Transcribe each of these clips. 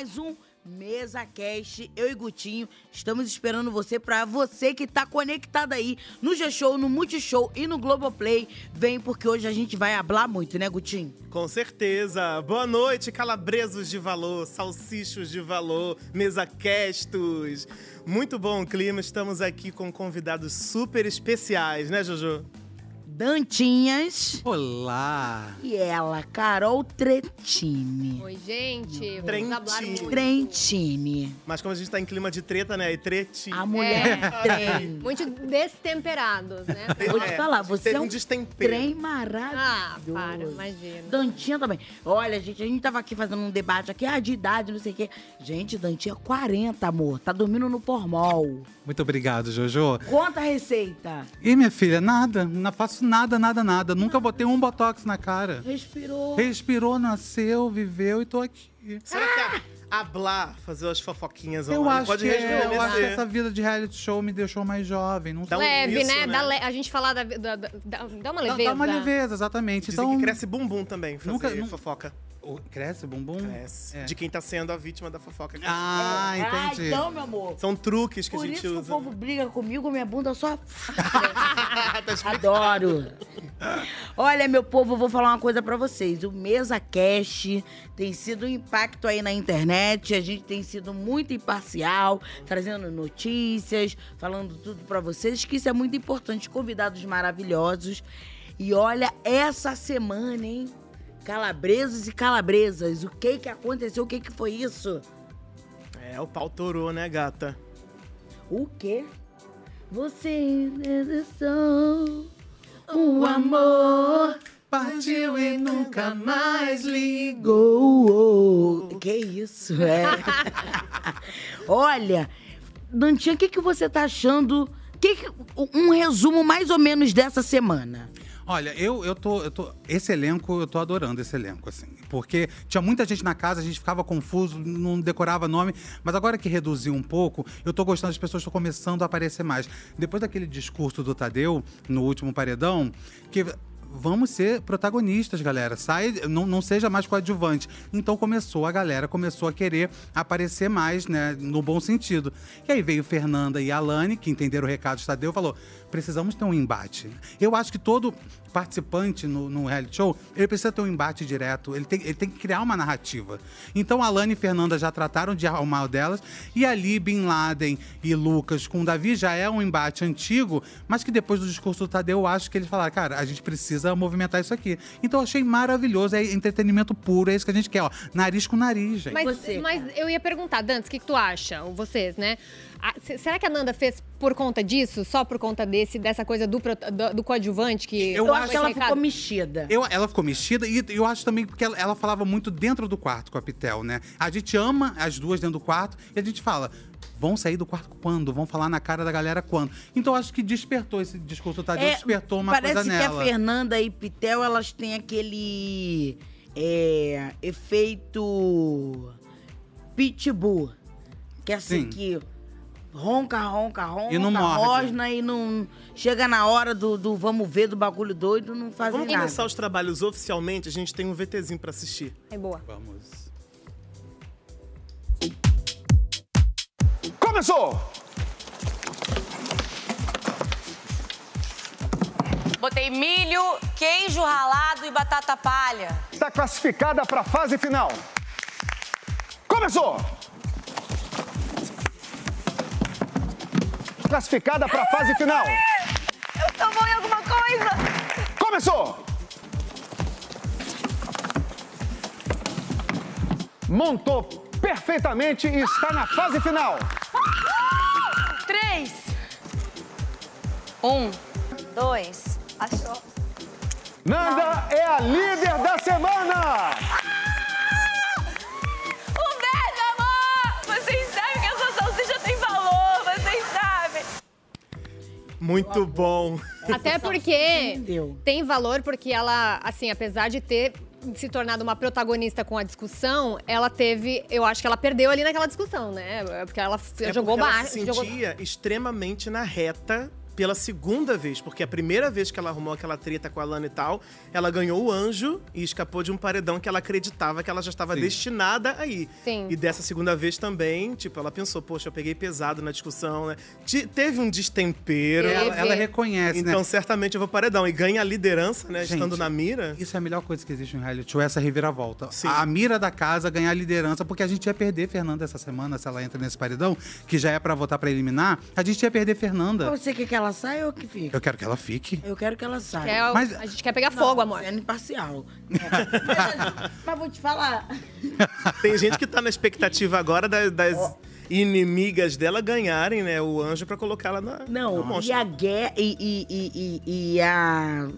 mais um Mesa Cast. Eu e Gutinho estamos esperando você pra você que tá conectado aí no G-Show, no Multishow e no Globoplay. Vem porque hoje a gente vai hablar muito, né, Gutinho? Com certeza. Boa noite, calabresos de valor, salsichos de valor, mesa-castos. Muito bom o clima, estamos aqui com convidados super especiais, né, Jojo? Dantinhas Olá! e ela, Carol Tretini. Oi, gente. Trentini. Trentini. Mas como a gente tá em clima de treta, né? E treti. A mulher É. trem. Muito destemperados, né? Vou te É, falar, você é um destempero. trem Ah, maravilhoso. para, imagina. Dantinha também. Olha, gente, a gente tava aqui fazendo um debate aqui, ah, de idade, não sei o quê. Gente, Dantinha, 40, amor. Tá dormindo no pormol. Muito obrigado, Jojo. Conta a receita. E minha filha, nada. Não faço nada, nada, nada. Nunca botei um botox na cara. Respirou. Respirou, nasceu, viveu e tô aqui. Será que a, a Blá fazer as fofoquinhas Eu online acho, pode que, é, eu acho que rejuvenescer? essa vida de reality show me deixou mais jovem. Não Dá um Leve, isso, né? né? Dá le- A gente falar da, da, da- dá- dá uma Dá- leveza. Dá uma leveza, exatamente. Dizem então, que cresce bumbum também, fazer Nunca- nu- fofoca. Oh, Cresce bumbum? Cresce. É. De quem tá sendo a vítima da fofoca. Ah, Ah, entendi. então, meu amor. São truques que Por a gente isso que o usa. povo briga comigo, minha bunda só. Tá. Adoro. Olha, meu povo, eu vou falar uma coisa pra vocês. O Mesa Cash tem sido um impacto aí na internet. A gente tem sido muito imparcial, trazendo notícias, falando tudo pra vocês, que isso é muito importante. Convidados maravilhosos. E olha, essa semana, hein? Calabresos e calabresas. O que que aconteceu? O que que foi isso? É, o pau torou, né, gata? O quê? Você desejou o amor Partiu e nunca mais ligou. Que isso, é. Olha, Dantinha, o que, que você tá achando? Que que- um resumo mais ou menos dessa semana. Olha, eu, eu, tô, eu tô. Esse elenco, eu tô adorando esse elenco, assim. Porque tinha muita gente na casa, a gente ficava confuso, não decorava nome. Mas agora que reduziu um pouco, eu tô gostando, as pessoas estão começando a aparecer mais. Depois daquele discurso do Tadeu, no último paredão, que. Vamos ser protagonistas, galera. Sai, não, não seja mais coadjuvante. Então começou, a galera começou a querer aparecer mais, né? No bom sentido. E aí veio Fernanda e Alane, que entenderam o recado do Tadeu, falou: precisamos ter um embate. Eu acho que todo participante no, no reality show, ele precisa ter um embate direto, ele tem, ele tem que criar uma narrativa. Então, Alane e Fernanda já trataram de arrumar o delas, e ali Bin Laden e Lucas com o Davi já é um embate antigo, mas que depois do discurso do Tadeu, eu acho que eles falaram, cara, a gente precisa movimentar isso aqui. Então, eu achei maravilhoso, é entretenimento puro, é isso que a gente quer, ó, nariz com nariz, gente. Mas, Você, mas eu ia perguntar, Dantes, o que, que tu acha? Ou vocês, né? Será que a Nanda fez por conta disso? Só por conta desse, dessa coisa do, do, do coadjuvante que. Eu, Eu acho que ela recado? ficou mexida. Eu, ela ficou mexida e eu acho também porque ela, ela falava muito dentro do quarto com a Pitel, né? A gente ama as duas dentro do quarto e a gente fala. Vão sair do quarto quando? Vão falar na cara da galera quando? Então eu acho que despertou esse discurso Tadeu, É, despertou uma Parece coisa que nela. a Fernanda e Pitel, elas têm aquele é, efeito pitbull. Que é assim, Sim. que ronca, ronca, ronca, E não morde. rosna e não... Chega na hora do, do vamos ver, do bagulho doido, não fazem Vamos nada. começar os trabalhos oficialmente, a gente tem um VTzinho pra assistir. É boa. Vamos. Começou! Botei milho, queijo ralado e batata palha. Está classificada para a fase final. Começou! Classificada para a fase final. Eu tô bom em alguma coisa? Começou! Montou perfeitamente e está na fase final. Três. Um. Dois. Achou. Nanda é a líder da semana! Muito bom. Até porque tem valor, porque ela, assim, apesar de ter se tornado uma protagonista com a discussão, ela teve. Eu acho que ela perdeu ali naquela discussão, né? Porque ela É jogou porque ela baixo. se jogou- sentia extremamente na reta pela segunda vez, porque a primeira vez que ela arrumou aquela treta com a Lana e tal, ela ganhou o anjo e escapou de um paredão que ela acreditava que ela já estava Sim. destinada a ir. Sim. E dessa segunda vez também, tipo, ela pensou, poxa, eu peguei pesado na discussão, né? Te- teve um destempero. Ela, ela reconhece, Então, né? certamente eu vou paredão. E ganha a liderança, né? Gente, estando na mira. Isso é a melhor coisa que existe no reality show, essa reviravolta. Sim. A mira da casa ganhar a liderança, porque a gente ia perder Fernanda essa semana, se ela entra nesse paredão, que já é pra votar pra eliminar, a gente ia perder Fernanda. Você quer que ela saia ou que fique? Eu quero que ela fique. Eu quero que ela saia. Quer- Mas- A gente quer pegar fogo, amor. Sendo imparcial. É. Mas vou te falar. Tem gente que tá na expectativa agora da- das inimigas dela ganharem, né? O anjo pra colocar ela na. Não, no e a guerra e, e, e, e- e a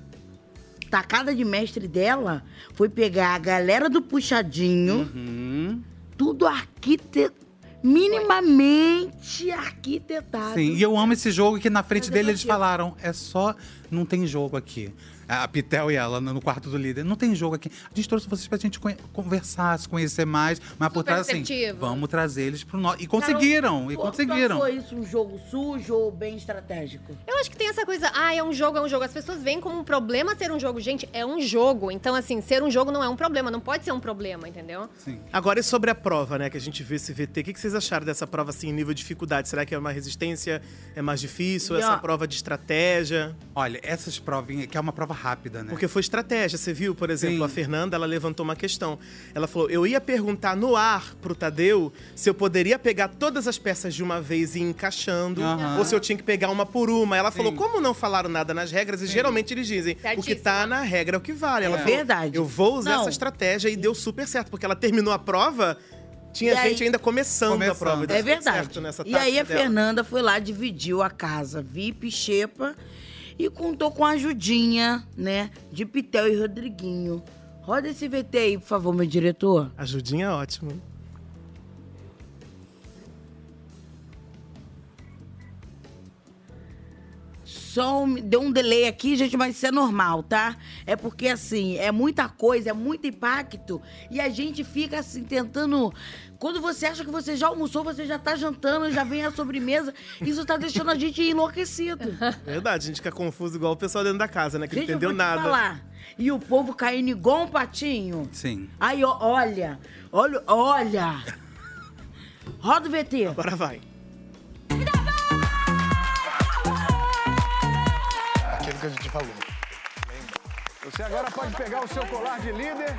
tacada de mestre dela foi pegar a galera do puxadinho, Hum, tudo arquitetado, minimamente arquitetado. sim, e eu amo esse jogo que na frente Mas dele eles falaram, é só, não tem jogo aqui. A Pitel e ela no quarto do líder, não tem jogo aqui. A gente trouxe vocês pra gente conversar, se conhecer mais, mas por Super trás assim, receptivo. vamos trazer eles pro nosso. E conseguiram, e Pô, conseguiram. Foi isso um jogo sujo ou bem estratégico? Eu acho que tem essa coisa, ah, é um jogo, é um jogo. As pessoas veem como um problema ser um jogo. Gente, é um jogo. Então, assim, ser um jogo não é um problema. Não pode ser um problema, entendeu? Sim. Agora e sobre a prova, né? Que a gente viu esse VT. O que que vocês acharam dessa prova, assim, em nível de dificuldade? Será que é uma resistência? É mais difícil? E, Essa ó, prova de estratégia? Olha, essas provinhas, que é uma prova rápida, né? Porque foi estratégia. Você viu, por exemplo, Sim. a Fernanda, ela levantou uma questão. Ela falou: eu ia perguntar no ar pro Tadeu se eu poderia pegar todas as peças de uma vez e ir encaixando, Aham. ou se eu tinha que pegar uma por uma. Ela falou: Sim. como não falaram nada nas regras, e geralmente eles dizem: o que tá na regra é o que vale. Ela É falou, verdade. Eu vou usar Não. essa estratégia e deu super certo, porque ela terminou a prova. Tinha E aí- gente ainda começando, a Começando. prova. e deu É verdade. certo nessa E aí a dela. Fernanda foi lá, dividiu a casa VIP Xepa e contou com a ajudinha, né, de Pitel e Rodriguinho. Roda esse VT aí, por favor, meu diretor. Ajudinha é ótimo. Só um- deu um delay aqui, gente, mas isso é normal, tá? É porque, assim, é muita coisa, é muito impacto. E a gente fica, assim, tentando. Quando você acha que você já almoçou, você já tá jantando, já vem a sobremesa. Isso tá deixando a gente enlouquecido. Verdade, a gente fica confuso igual o pessoal dentro da casa, né? Que Gente, não entendeu eu vou te nada. falar. E o povo caindo igual um patinho. Sim. Aí, ó, olha, olha, olha. Roda o VT. Agora vai. Que a gente falou. Você agora pode pegar o seu colar de líder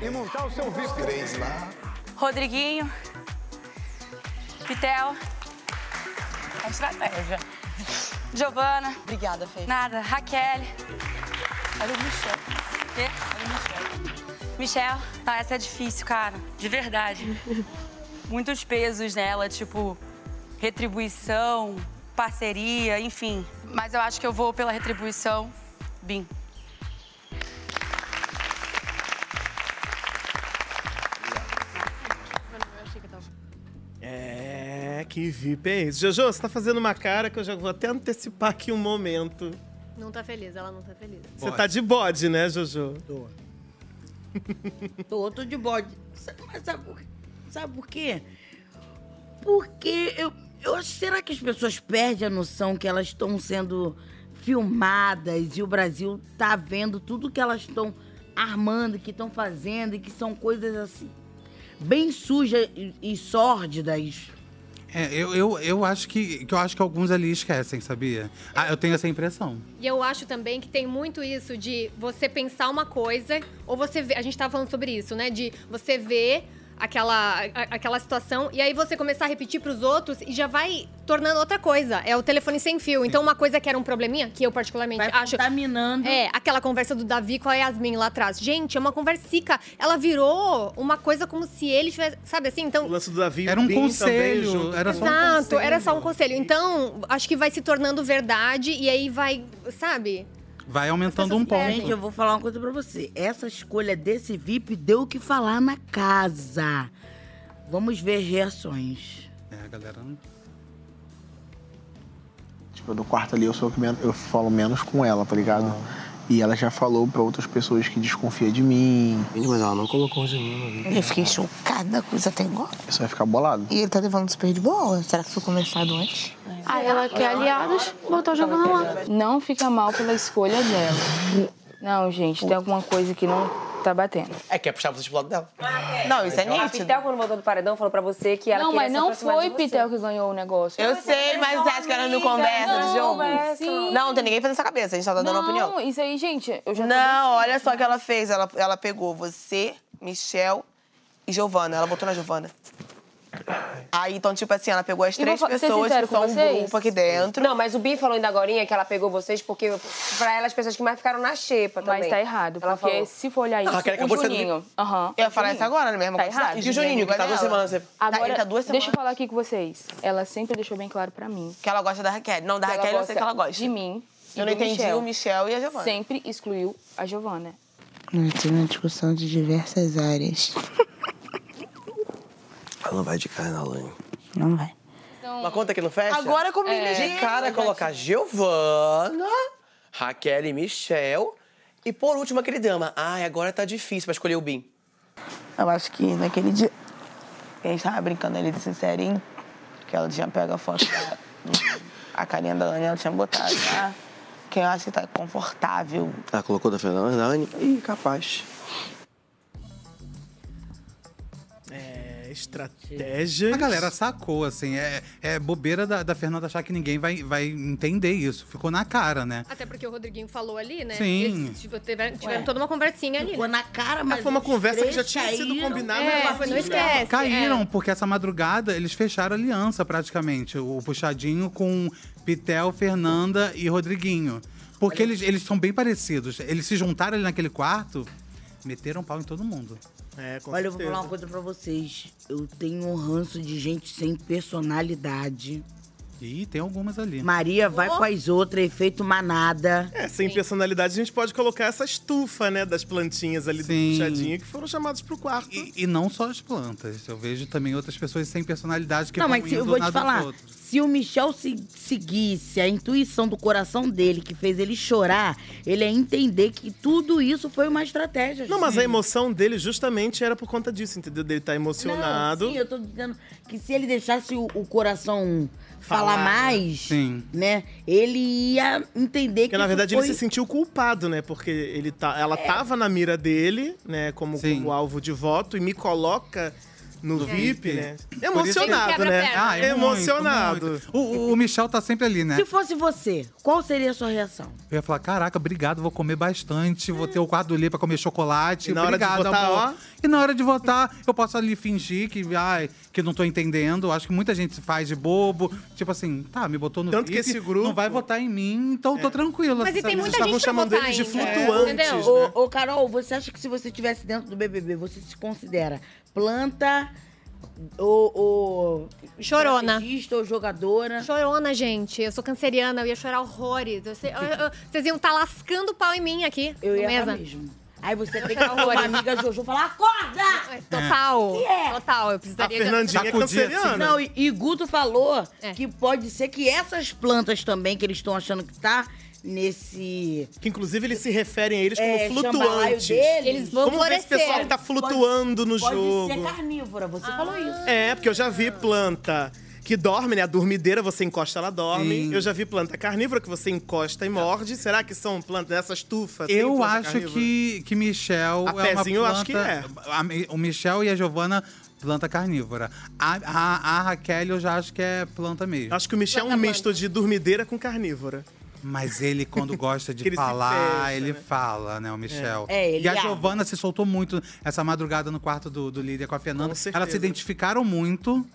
e montar o seu VIP. Três lá. Rodriguinho. Pitel. É estratégia. Giovana. Obrigada, Fê. Nada. Raquel. Olha o Michel. Quê? Olha o Michel. Michel. Ah, essa é difícil, cara. De verdade. Muitos pesos nela, tipo, retribuição, parceria, enfim. Mas eu acho que eu vou pela retribuição. Bim. É, que VIP é esse? Jojo, você tá fazendo uma cara que eu já vou até antecipar aqui um momento. Não tá feliz, ela não tá feliz. Você tá de bode, né, Jojo? Tô. tô, tô de bode. Sabe, mas sabe por, sabe por quê? Porque eu, eu acho, será que as pessoas perdem a noção que elas estão sendo filmadas e o Brasil tá vendo tudo que elas estão armando, que estão fazendo e que são coisas assim bem sujas e, e sórdidas. É, eu, eu, eu acho que, que eu acho que alguns ali esquecem, sabia? Ah, eu tenho essa impressão. E eu acho também que tem muito isso de você pensar uma coisa, ou você vê. A gente tava falando sobre isso, né? De você ver aquela, a- aquela situação e aí você começar a repetir pros outros e já vai tornando outra coisa. É o telefone sem fio. Então, uma coisa que era um probleminha, que eu particularmente Vai acho. contaminando. É, aquela conversa do Davi com a Yasmin lá atrás. Gente, é uma conversica. Ela virou uma coisa como se ele tivesse. Sabe assim? O Então. lance do Davi Era o um também conselho, junto. era só um Exato, conselho. era só um conselho. Então, acho que vai se tornando verdade e aí vai, sabe? Vai aumentando um ponto. Gente, eu vou falar uma coisa pra você. Essa escolha desse VIP deu o que falar na casa. Vamos ver reações. É, a galera. não- Tipo, do quarto ali eu sou o que menos, eu falo menos com ela, tá ligado? E ela já falou pra outras pessoas que desconfia de mim. Mas ela não colocou o Geninho na Eu fiquei chocada com isso até agora. Você vai ficar bolado. E ele tá levando super de boa. Será que foi conversado antes? Aí ela quer aliados, botou Giovana lá. Não fica mal pela escolha dela. Não, gente, tem alguma coisa que não tá batendo. É, quer puxar vocês pro lado dela. Não, isso é A nítido. Pitel, quando voltou do paredão, falou pra você que ela Não, queria mas se não foi. Pitel que ganhou o negócio. Eu sei, mas você acha que ela não conversa de jogo? Sim. Não, não tem ninguém fazendo essa cabeça, a gente só tá dando opinião. Não, isso aí, gente, eu já Não, olha só o que ela fez. Ela, ela pegou você, Michel e Giovana. Ela botou na Giovana. Aí, então, tipo assim, ela pegou as vou três pessoas que são com um grupo aqui dentro. Não, mas o Bi falou ainda agora que ela pegou vocês porque, pra ela, as pessoas que mais ficaram na xepa também. Mas tá errado, Ela porque falou. se for olhar isso, Raquel o Juninho... Aham. Eu ia falar isso agora, né? Mesmo Tá errado. E o Juninho, que tá duas semanas. Você... Agora, ele tá duas deixa eu semanas. falar aqui com vocês. Ela sempre deixou bem claro pra mim. Que ela gosta da Raquel. Não, da que Raquel eu sei que ela gosta. De mim e Eu não entendi Michel. o Michel e a Giovana. Sempre excluiu a Giovana. Nós tivemos uma discussão de diversas áreas. Ela não vai de cara na Lane. Não vai. Uma conta que não fecha? Agora comigo, De gente. cara, colocar Giovana, Raquel e Michel. E por último, aquele drama. Ai, agora tá difícil pra escolher o Bim. Eu acho que naquele dia a gente tava brincando ali de sincerinho, que ela tinha pego a foto da, a carinha da Lani, ela tinha botado lá. Que eu acho que tá confortável. Ela colocou da Fernanda, da Anne. Ih, capaz. É, estratégia. A galera sacou, assim. É, é bobeira da, da Fernanda achar que ninguém vai, vai entender isso. Ficou na cara, né? Até porque o Rodriguinho falou ali, né? Sim. Eles tipo, tiveram, tiveram toda uma conversinha ali. Ficou né? na cara, Mas mas. foi uma conversa que já tinha sido caíram. combinada. É, foi, não esquece. Caíram, é. porque essa madrugada eles fecharam aliança praticamente. O puxadinho com Pitel, Fernanda e Rodriguinho. Porque eles, eles são bem parecidos. Eles se juntaram ali naquele quarto, meteram pau em todo mundo. É, com Olha, eu vou certeza. falar uma coisa pra vocês. Eu tenho um ranço de gente sem personalidade. E tem algumas ali. Maria vai com as outras, efeito manada. É, sem personalidade, a gente pode colocar essa estufa, né, das plantinhas ali Sim. do puxadinho, que foram chamados pro quarto. E, e não só as plantas. Eu vejo também outras pessoas sem personalidade que Não, vão mas se, eu indo vou te falar. Se o Michel se- seguisse a intuição do coração dele, que fez ele chorar, ele ia entender que tudo isso foi uma estratégia. Não, mas a emoção dele justamente era por conta disso, entendeu? Dele estar emocionado. Não, sim, eu tô dizendo que se ele deixasse o, o coração falar, Falar, né? mais, Sim. né? Ele ia entender que Porque, na isso verdade, foi... ele se sentiu culpado, né? Porque ele tá, ela tava na mira dele, né? Como, como alvo de voto e me coloca no VIP, VIP. né? Emocionado, né? Ah, é muito, Emocionado. muito. O, o- o Michel tá sempre ali, né? Se fosse você, qual seria a sua reação? Eu ia falar, caraca, obrigado, vou comer bastante, vou ter o quadro ali pra comer chocolate. E na hora de obrigado, votar, amor. ó. E na hora de votar, eu posso ali fingir que, ai, que não tô entendendo. Acho que muita gente se faz de bobo. Tipo assim, tá, me botou no Tanto que VIP, esse grupo- É. não vai votar em mim, então eu tô tranquila. Mas e tem muita gente chamando votar eles de ainda, flutuantes, entendeu? né? Ô, ô, Carol, você acha que se você estivesse dentro do BBB, você se considera planta ou, ou Chorona. ou jogadora? Chorona, gente. Eu sou canceriana, eu ia chorar horrores. Eu sei- eu- eu- vocês iam estar lascando pau em mim aqui Eu ia mesa. dar mesmo. Aí você tem que com uma amiga Jojo e falar, acorda! É, Total. Que é? Total. Eu A precisaria... de- Fernandinha é Sacudir, canceriana. assim, Não, e, e Guto falou É. que pode ser que essas plantas também, que eles estão achando que tá nesse Que inclusive eles se referem a eles como é, flutuantes. deles, Eles vão Como ver esse pessoal que tá flutuando no pode jogo? ser carnívora. Você falou isso. É, porque eu já vi planta que dorme, né? A dormideira, você encosta, ela dorme. Sim. Eu já vi planta carnívora que você encosta e morde. Será que são plantas dessa estufa? tem Eu planta acho carnívora? que, que Michel A é uma pezinho eu planta... acho que é. a- o Michel e a Giovana, planta carnívora. A, a, a Raquel eu já acho que é planta mesmo. Acho que o Michel é um Planta misto de dormideira com carnívora. Mas ele, quando gosta de ele falar, fecha, ele né? fala, né, o Michel. É, ele E a abre. Giovana se soltou muito essa madrugada no quarto do, do líder com a Fernanda. Com. Elas se identificaram muito.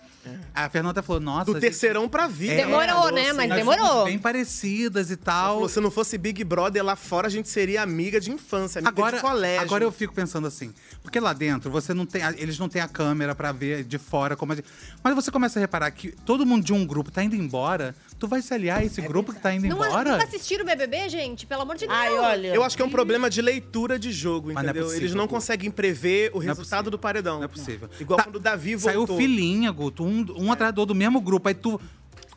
A Fernanda falou, nossa. Do gente, terceirão pra vida. É, Demorou, Falou né? Mas nós demorou. bem parecidas e tal. falou, se não fosse Big Brother lá fora, a gente seria amiga de infância, amiga Agora, de colégio. agora eu fico pensando assim, porque lá dentro você não tem, eles não têm a câmera pra ver de fora como a gente, mas você começa a reparar que todo mundo de um grupo tá indo embora, tu vai se aliar a esse grupo que tá indo Não, embora? nunca assistiram o BBB, gente? Pelo amor de Deus. Ai, olha. Eu acho que é um problema de leitura de jogo, Mas não é entendeu? possível, Eles não Gu. conseguem prever o é resultado possível. do paredão. Não é possível. Igual Tá, quando o Davi Saiu voltou. filhinha, Guto, um, um atrás do outro do mesmo grupo, aí tu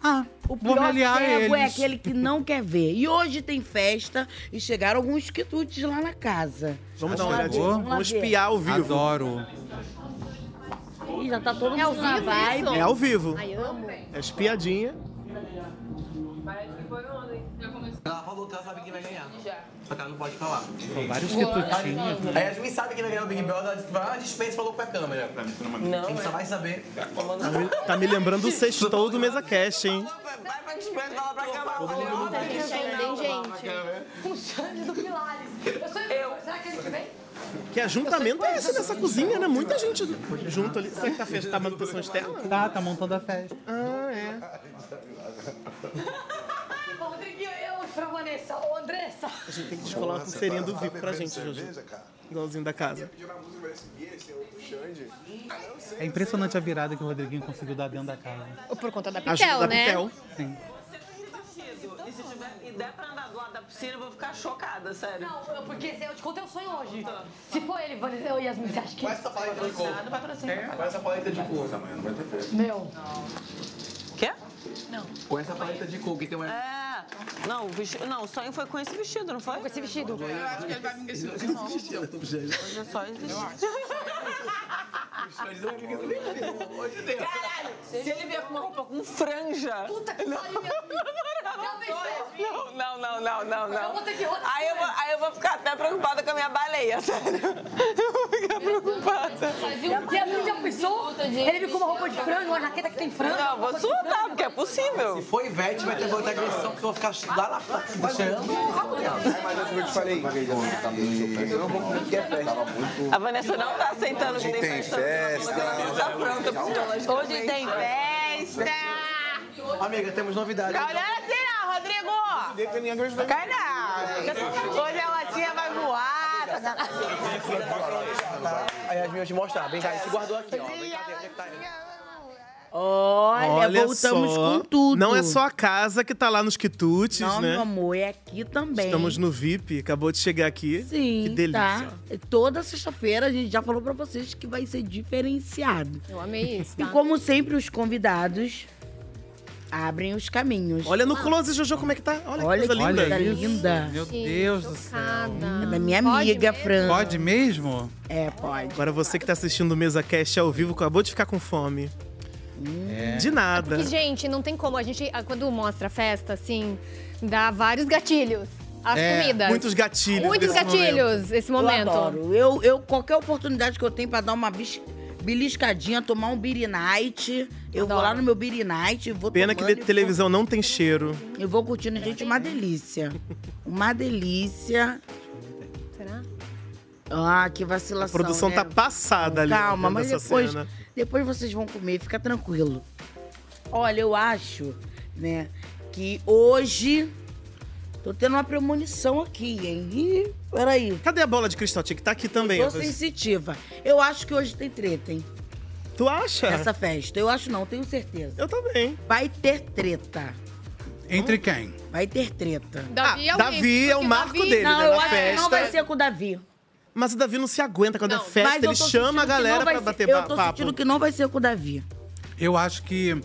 Ah, o pior cego é aquele que não quer ver. E hoje tem festa e chegaram alguns quitutes lá na casa. Vamos dar uma olhadinha. Vamos ver. espiar ao vivo. Adoro. Ih, já tá todo mundo É ao na vivo vibe. É ao vivo. Ai, amo. É espiadinha. Ela falou que ela sabe quem vai ganhar. Só que ela não pode falar. São vários quitutinhos. A Yasmin sabe quem vai ganhar o Big Brother, ela disse que vai lá dispensa e falou pra câmera. Não, Quem só vai saber. Tá me, tá me lembrando o sextou do Mesa Cash, hein? Vai pra dispensa e fala pra câmera. Tem gente. O Xande do Pilares. Eu sou eu. Será que ele que vem? Que ajuntamento é esse nessa cozinha, né? Muita gente junto ali. Será que tá, festa, tá manutenção externa? Tá, tá montando a festa. Ah, é. Pra Vanessa. Ô, Andressa. A gente tem que descolar uma pulseirinha do VIP pra gente, Jojo. Igualzinho da casa. É impressionante a virada que o Rodriguinho conseguiu dar dentro da casa. Por conta da Ajuda Pitel, da né? Pitel. Sim. E se tiver, e der pra andar do lado da piscina, eu vou ficar chocada, sério. Não, eu- porque se eu te contei o sonho hoje. Se for ele, Vanessa, eu e Yasmin, você acha que... Com essa paleta de cor. Com essa paleta de cor. Meu. Quê? Com essa paleta de cor que tem uma... É. Não, o vestido, não, o sonho foi com esse vestido, não foi? Com esse vestido. Eu acho que ele vai vir com esse vestido. Hoje é só esse vestido. Caralho, se ele vier com uma roupa com franja. Puta que pariu, Não, não, não, não, não. Rodar. Aí eu vou, aí eu vou ficar até preocupada com a minha baleia, sério. Eu vou ficar preocupada. Já pensou? Ele viu com uma roupa de frango, uma jaqueta que tem frango. Não, vou surtar, porque é possível. Se for Ivete, vai ter outra agressão, porque eu vou ficar lá na frente, cheirando. Mas eu te falei. Eu não vou comer que festa. A Vanessa não tá aceitando que tem, Tem festa. Tá pronta psicologicamente. Hoje tem festa. Amiga, temos novidades. Tá olhando assim não, Rodrigo. Cai não. Hoje a latinha vai voar. A Yasmin vai te mostrar. Vem cá, ele se guardou aqui, ó. Cá, onde é que tá ele? Olha, voltamos só. com tudo. Não é só a casa que tá lá nos quitutes, Não, né? meu amor, é aqui também. Estamos no VIP, acabou de chegar aqui. Sim, Que delícia. tá. Toda sexta-feira a gente já falou pra vocês que vai ser diferenciado. Eu amei isso, E tá? como sempre, os convidados abrem os caminhos. Olha no close, Jojo, como é que tá. Olha, Olha que coisa linda. coisa linda. Meu Deus do céu. É da minha amiga, Fran. Pode mesmo? É, pode. Agora você que tá assistindo o Mesa Cast ao vivo, acabou de ficar com fome. É. De nada. Porque, gente, não tem como. A gente, ah, quando mostra a festa, assim, dá vários gatilhos. As É, comidas. muitos gatilhos Muitos gatilhos momento. esse momento. Eu adoro. Eu, eu, qualquer oportunidade que eu tenho pra dar uma bis- beliscadinha, tomar um beer night, eu vou Adoro. lá no meu beer night, vou Pena que de e televisão não tem cheiro. vou- Eu vou curtindo, gente, uma delícia. Uma delícia. Será? Ah, que vacilação, A produção né? tá passada ali. Calma, mas depois, cena. Depois vocês vão comer, fica tranquilo. Olha, eu acho, né, que hoje tô tendo uma premonição aqui, hein? Ih, peraí. Cadê a bola de cristal? Tinha que estar aqui também. Tô sensitiva. Eu acho que hoje tem treta, hein? Tu acha? Nessa festa. Eu acho não, tenho certeza. Eu também. Vai ter treta. Entre quem? Vai ter treta. Davi é o Davi é o marco Davi- dele, Não, né? eu Na acho que festa. não vai ser com o Davi. Mas o Davi não se aguenta quando Não, é festa, eu ele chama a galera pra ser- bater Eu ba- tô papo. sentindo que não vai ser com o Davi. Eu acho que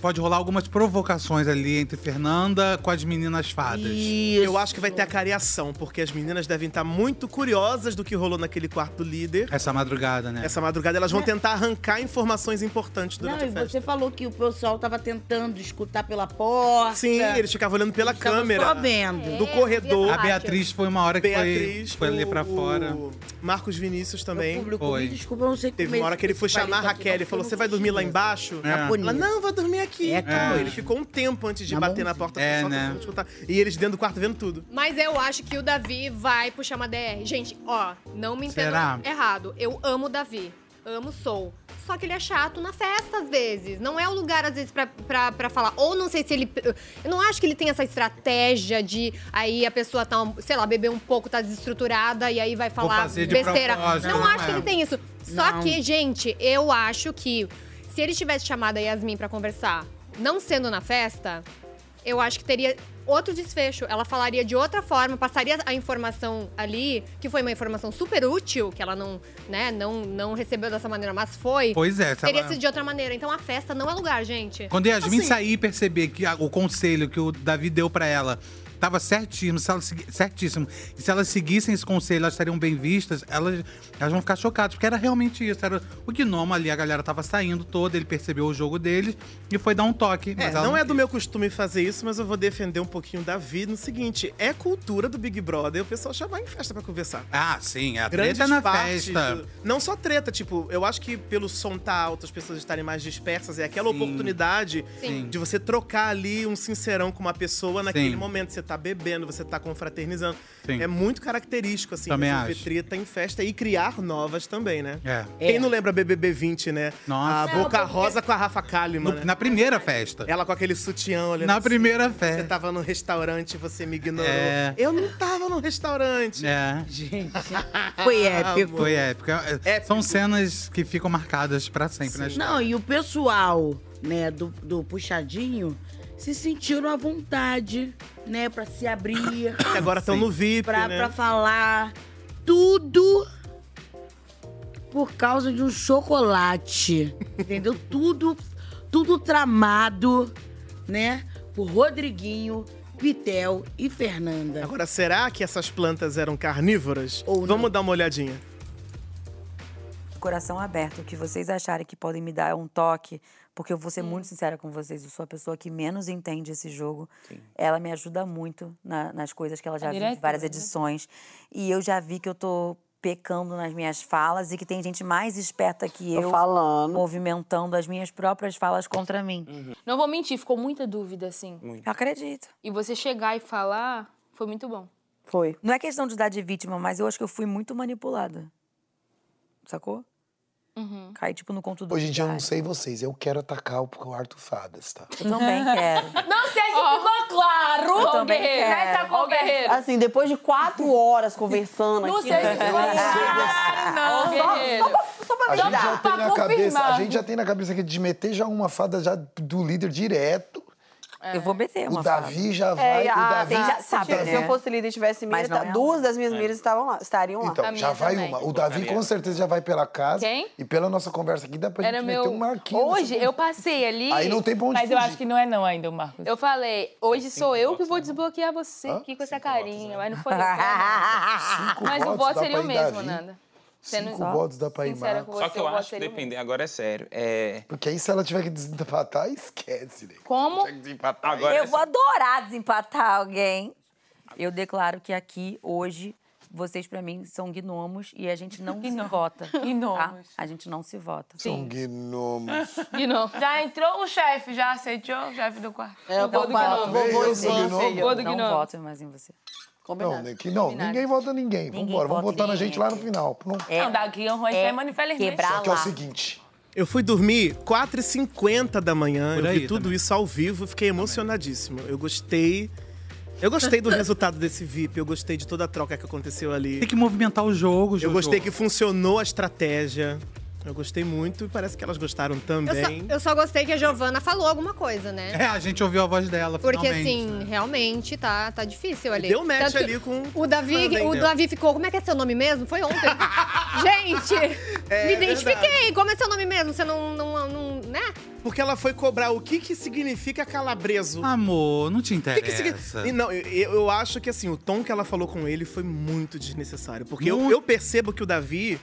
pode rolar algumas provocações ali entre Fernanda com as meninas fadas. Isso. Eu acho que vai ter a cariação, porque as meninas devem estar muito curiosas do que rolou naquele quarto do líder. Essa madrugada, né? Essa madrugada elas vão tentar arrancar informações importantes Não, durante e a festa. você falou que o pessoal tava tentando escutar pela porta. Sim, eles ficavam olhando pela Tava câmera. só vendo. Do corredor. A Beatriz foi uma hora que Beatriz, foi, foi ali pra o- fora. o Marcos Vinícius também. Público, Foi. me desculpa, eu não sei Teve como uma hora que ele foi chamar a aqui, Raquel não, e falou: Você vai não dormir lá embaixo? É. bonita. Ela, não, vou dormir aqui. É, Não, cara. ele ficou um tempo antes de Na bater na porta É, só né? escutar. E eles dentro do quarto vendo tudo. Mas eu acho que o Davi vai puxar uma DR. Gente, ó, não me entendam Será? errado. Eu amo o Davi. Amo Soul. Só que ele é chato na festa, às vezes. Não é o lugar, às vezes, pra, pra, pra falar. Ou não sei se ele. Eu não acho que ele tem essa estratégia de aí a pessoa tá, sei lá, beber um pouco, tá desestruturada e aí vai falar fazer de besteira. propósito, Não não acho é. que ele tem isso. Só Não. que, gente, eu acho que se ele tivesse chamado a Yasmin pra conversar, não sendo na festa, eu acho que teria outro desfecho. Ela falaria de outra forma, passaria a informação ali, que foi uma informação super útil, que ela não, né, não, não recebeu dessa maneira, mas foi. Pois é, Teria ela- sido de outra maneira. Então a festa não é lugar, gente. Quando Yasmin Assim, sair e perceber que a- o conselho que o Davi deu pra ela tava certíssimo, se segui- certíssimo, e se elas seguissem esse conselho, elas estariam bem vistas, elas, elas vão ficar chocadas, porque era realmente isso. Era o gnomo ali, a galera tava saindo toda, ele percebeu o jogo deles e foi dar um toque. É, ela não é do meu costume fazer isso, mas eu vou defender um pouquinho Davi no seguinte: é cultura do Big Brother o pessoal chamar em festa pra conversar. Ah, sim, a Grandes treta na festa. do- Não só treta, tipo, eu acho que pelo som tá alto, as pessoas estarem mais dispersas, é aquela Sim. oportunidade Sim. de você trocar ali um sincerão com uma pessoa naquele Sim. momento. Você tá bebendo, você tá confraternizando. Sim. É muito característico, assim, Também resolver acho. treta em festa e criar novas também, né? É. Quem não lembra BBB 20, né? Nossa. A Boca Rosa com a Rafa Kalimann, No- né? na primeira festa. Ela com aquele sutiã olhando Na assim, primeira Você festa. tava no restaurante, você me ignorou. É. Eu não tava no restaurante. É. Gente. Foi épico. Foi épico. É- São cenas que ficam marcadas pra sempre, né? Não, e o pessoal, né, do, do puxadinho se sentiram à vontade, né, pra se abrir. Que agora estão no VIP, pra, né? pra falar tudo por causa de um chocolate. entendeu? Tudo, tudo tramado, né, por Rodriguinho, Pitel e Fernanda. Agora, será que essas plantas eram carnívoras? Ou não? Vamos dar uma olhadinha. Coração aberto, o que vocês acharem que podem me dar é um toque, porque eu vou ser muito sincera com vocês, eu sou a pessoa que menos entende esse jogo. Ela me ajuda muito na- nas coisas que ela já A viu de várias né? edições. E eu já vi que eu tô pecando nas minhas falas e que tem gente mais esperta que Tô eu falando. movimentando as minhas próprias falas contra mim. Não vou mentir, ficou muita dúvida, assim. Acredito. E você chegar e falar foi muito bom. Foi. Não é questão de dar de vítima, mas eu acho que eu fui muito manipulada. Sacou? Uhum. Caí, tipo, no conto do Hoje em dia eu não sei vocês, eu quero atacar o Arthur Fadas, tá? Eu também quero. Não sei se ficou claro, Eu também guerreiro. Nessa Ó, conversa. Assim, depois de quatro horas conversando Não aqui. sei se né? ficou claro, não, Só- guerreiro. Só, pra- só pra A gente, já tem na cabeça, a gente já tem na cabeça aqui de meter já uma fada já do líder direto. Eu vou meter O uma Davi já É, vai. e o a- Davi a- já sabe, se, se né? eu fosse líder e tivesse mira, não é duas uma. das minhas miras estavam lá, estariam lá. Então, já vai uma. O Davi com certeza já vai pela casa. Quem? E pela nossa conversa aqui dá pra Era gente meu. meter um marquinho. Hoje eu passei ali. Aí não tem pra onde Mas eu fugir. acho que não é não ainda, o Marcos. Eu falei, hoje sou eu que vou desbloquear você aqui com essa carinha, mas não foi eu. a. Mas o voto seria o mesmo, Davi. Nanda. Sendo Cinco votos dá pra ir sincera Marcos. com Só que eu voto acho que depender, agora é sério. É... Porque aí se ela tiver que desempatar, esquece, né? Como? Desempatar. Agora eu é vou adorar desempatar alguém. Eu declaro que aqui, hoje, vocês pra mim são gnomos e a gente não se vota. tá? Gnomos. A gente não se vota. São gnomos. Já entrou o chefe, já aceitou o chefe do quarto. É, o vô do gnomo. vovô Eu sou gnomo. Do Não voto mais em você. Não, né, que não, ninguém vota ninguém. Ninguém Vambora, vamos vota votar na gente lá no final. Pronto. É, Não, daqui é um ruim, é semana, infelizmente. quebrar Só que é o seguinte. Eu fui dormir 4h50 da manhã, Por eu aí vi tudo também. isso ao vivo, fiquei emocionadíssimo. Eu gostei. Eu gostei do resultado desse VIP, eu gostei de toda a troca que aconteceu ali. Tem que movimentar o jogo, Eu Jojo. gostei que funcionou a estratégia. Eu gostei muito e parece que elas gostaram Eu só, também. eu só gostei que a Giovana falou alguma coisa, né? É, a gente ouviu a voz dela, Porque finalmente. assim, realmente tá, tá difícil ali. Deu match Tanto ali com O Davi, o? Davi ficou. Como é que é seu nome mesmo? Foi ontem. Gente, É me identifiquei. verdade. Como é seu nome mesmo? Você não. não, não né? Porque ela foi cobrar o que que significa calabreso. Amor, não te O que que signi- interessa. E não, eu, eu acho que assim, o tom que ela falou com ele foi muito desnecessário. Porque eu, Muito. eu percebo que o Davi,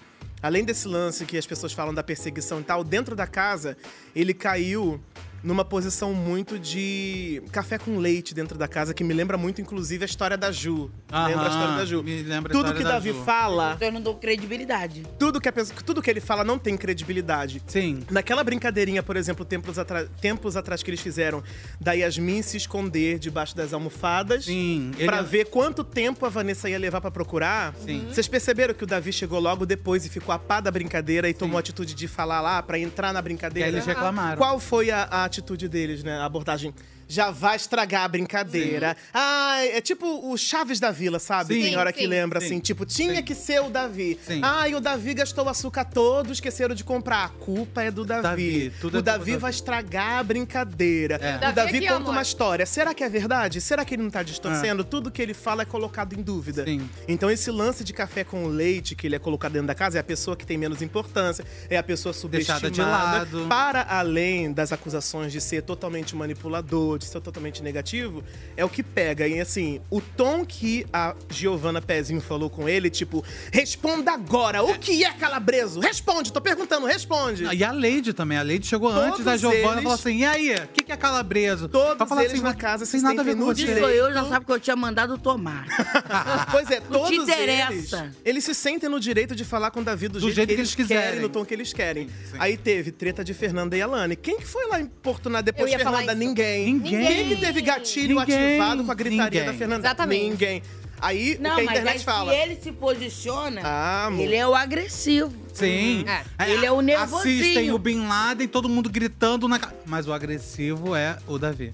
além desse lance que as pessoas falam da perseguição e tal, dentro da casa, ele caiu numa posição muito de café com leite dentro da casa, que me lembra muito, inclusive, a história da Ju. Aham, lembra a história da Ju. me lembra Tudo que da Davi Ju. fala, Eu não dou credibilidade. tudo que, a pessoa- tudo que ele fala não tem credibilidade. Sim. Naquela brincadeirinha, por exemplo, tempos, atra- tempos atrás que eles fizeram, da Yasmin se esconder debaixo das almofadas. Sim. ele- Pra ver quanto tempo a Vanessa ia levar pra procurar. Sim. Vocês perceberam que o Davi chegou logo depois e ficou a pá da brincadeira e tomou a atitude de falar lá pra entrar na E brincadeira? aí eles reclamaram. Qual foi a, a atitude deles, né? A abordagem. Já vai estragar a brincadeira. Ah, é tipo o Chaves da Vila, sabe? Sim, Tem hora sim. que lembra, Sim. assim, tipo, tinha que ser o Davi. Sim. Ah, e o Davi gastou o açúcar todo, esqueceram de comprar. A culpa é do Davi. Davi, tudo é o culpa Davi vai estragar a brincadeira. É. O Davi Davi, é que conta ama. uma história. Será que é verdade? Será que ele não tá distorcendo? Tudo que ele fala é colocado em dúvida. Então, esse lance de café com leite que ele é colocado dentro da casa é a pessoa que tem menos importância, é a pessoa subestimada. Deixada de lado. Para além das acusações de ser totalmente manipulador, de ser totalmente negativo, é o que pega. E assim, o tom que a Giovanna Pezinho falou com ele, tipo, responda agora, o que é calabreso? Responde, tô perguntando, responde. Ah, E a Lady também. A Lady chegou Todos antes da Giovanna e eles- falou assim: e aí, o que, que é calabreso? Todos falar eles assim, na "Não casa tem se nada a ver com no você. Isso eu já sabe que eu tinha mandado tomar. Pois é, Não te todos interessa. eles, eles se sentem no direito de falar com o Davi do, Do jeito que eles querem, quiserem. no tom que eles querem. Aí teve treta de Fernanda e Alane. Quem que foi lá importunar depois de Fernanda? isso. Ninguém. Ninguém. Quem que teve gatilho Ninguém. ativado com a gritaria Ninguém. da Fernanda? Exatamente. Ninguém. Aí Não, o que a internet fala. se ele se posiciona, Ah, ele é o agressivo. Sim. É. Ele é o nervosinho. Assistem o Bin Laden, todo mundo gritando na cara. Mas o agressivo é o Davi.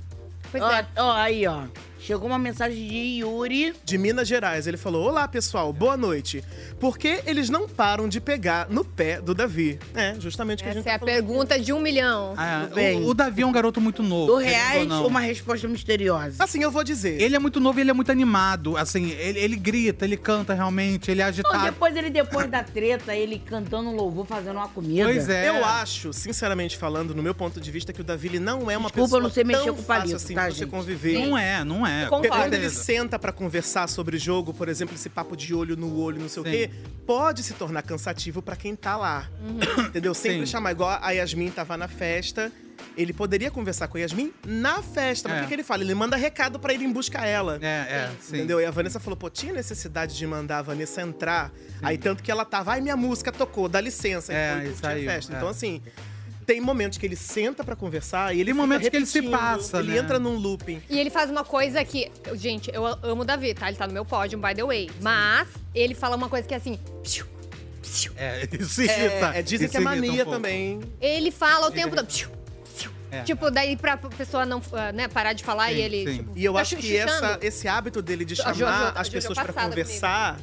ó, ó, aí, ó. Chegou uma mensagem de Yuri. De Minas Gerais. Ele falou: Olá, pessoal, boa noite. Por que eles não param de pegar no pé do Davi? É, justamente o que a gente Essa é a tá falando. pergunta de um milhão. Ah, Tudo bem. o, o Davi é um garoto muito novo. Do ou reais, não. uma resposta misteriosa. Assim, eu vou dizer. Ele é muito novo e ele é muito animado. Assim, ele, ele grita, ele canta realmente, ele é Não, agitado. depois ele, depois da treta, ele cantando um louvor, fazendo uma comida. Pois é. Eu acho, sinceramente falando, no meu ponto de vista, que o Davi ele não é uma Desculpa, pessoa não sei mexer tão com fácil palito, assim tá, pra você gente? conviver. Não é, não é. Porque com quando ele senta pra conversar sobre jogo, por exemplo, esse papo de olho no olho, não sei o Sim. quê, pode se tornar cansativo pra quem tá lá. Entendeu? Sempre Sim. chamar igual a Yasmin tava na festa. Ele poderia conversar com a Yasmin na festa. Mas o É. que, que ele fala? Ele manda recado pra ir em busca ela. É, é, sim. Entendeu? E a Vanessa falou, pô, tinha necessidade de mandar a Vanessa entrar. Aí tanto que ela tava, ai, minha música tocou, dá licença. É, e foi e saiu, festa. é. Então, assim, tem momentos que ele senta pra conversar e ele Tem momentos que ele se passa, Ele né? entra num looping. E ele faz uma coisa que. Gente, eu amo o Davi, tá? Ele tá no meu pódio, by the way. Mas ele fala uma coisa que é assim. psiu, psiu. É, isso É, irrita. é, dizem Isso que é um mania pouco. também. Ele fala o tempo todo. psiu, psiu. É. Tipo, daí pra pessoa não ah, né, parar de falar Sim, e ele. sim. Tipo, E eu fica acho que essa, esse hábito dele de chamar as pessoas pra passada conversar,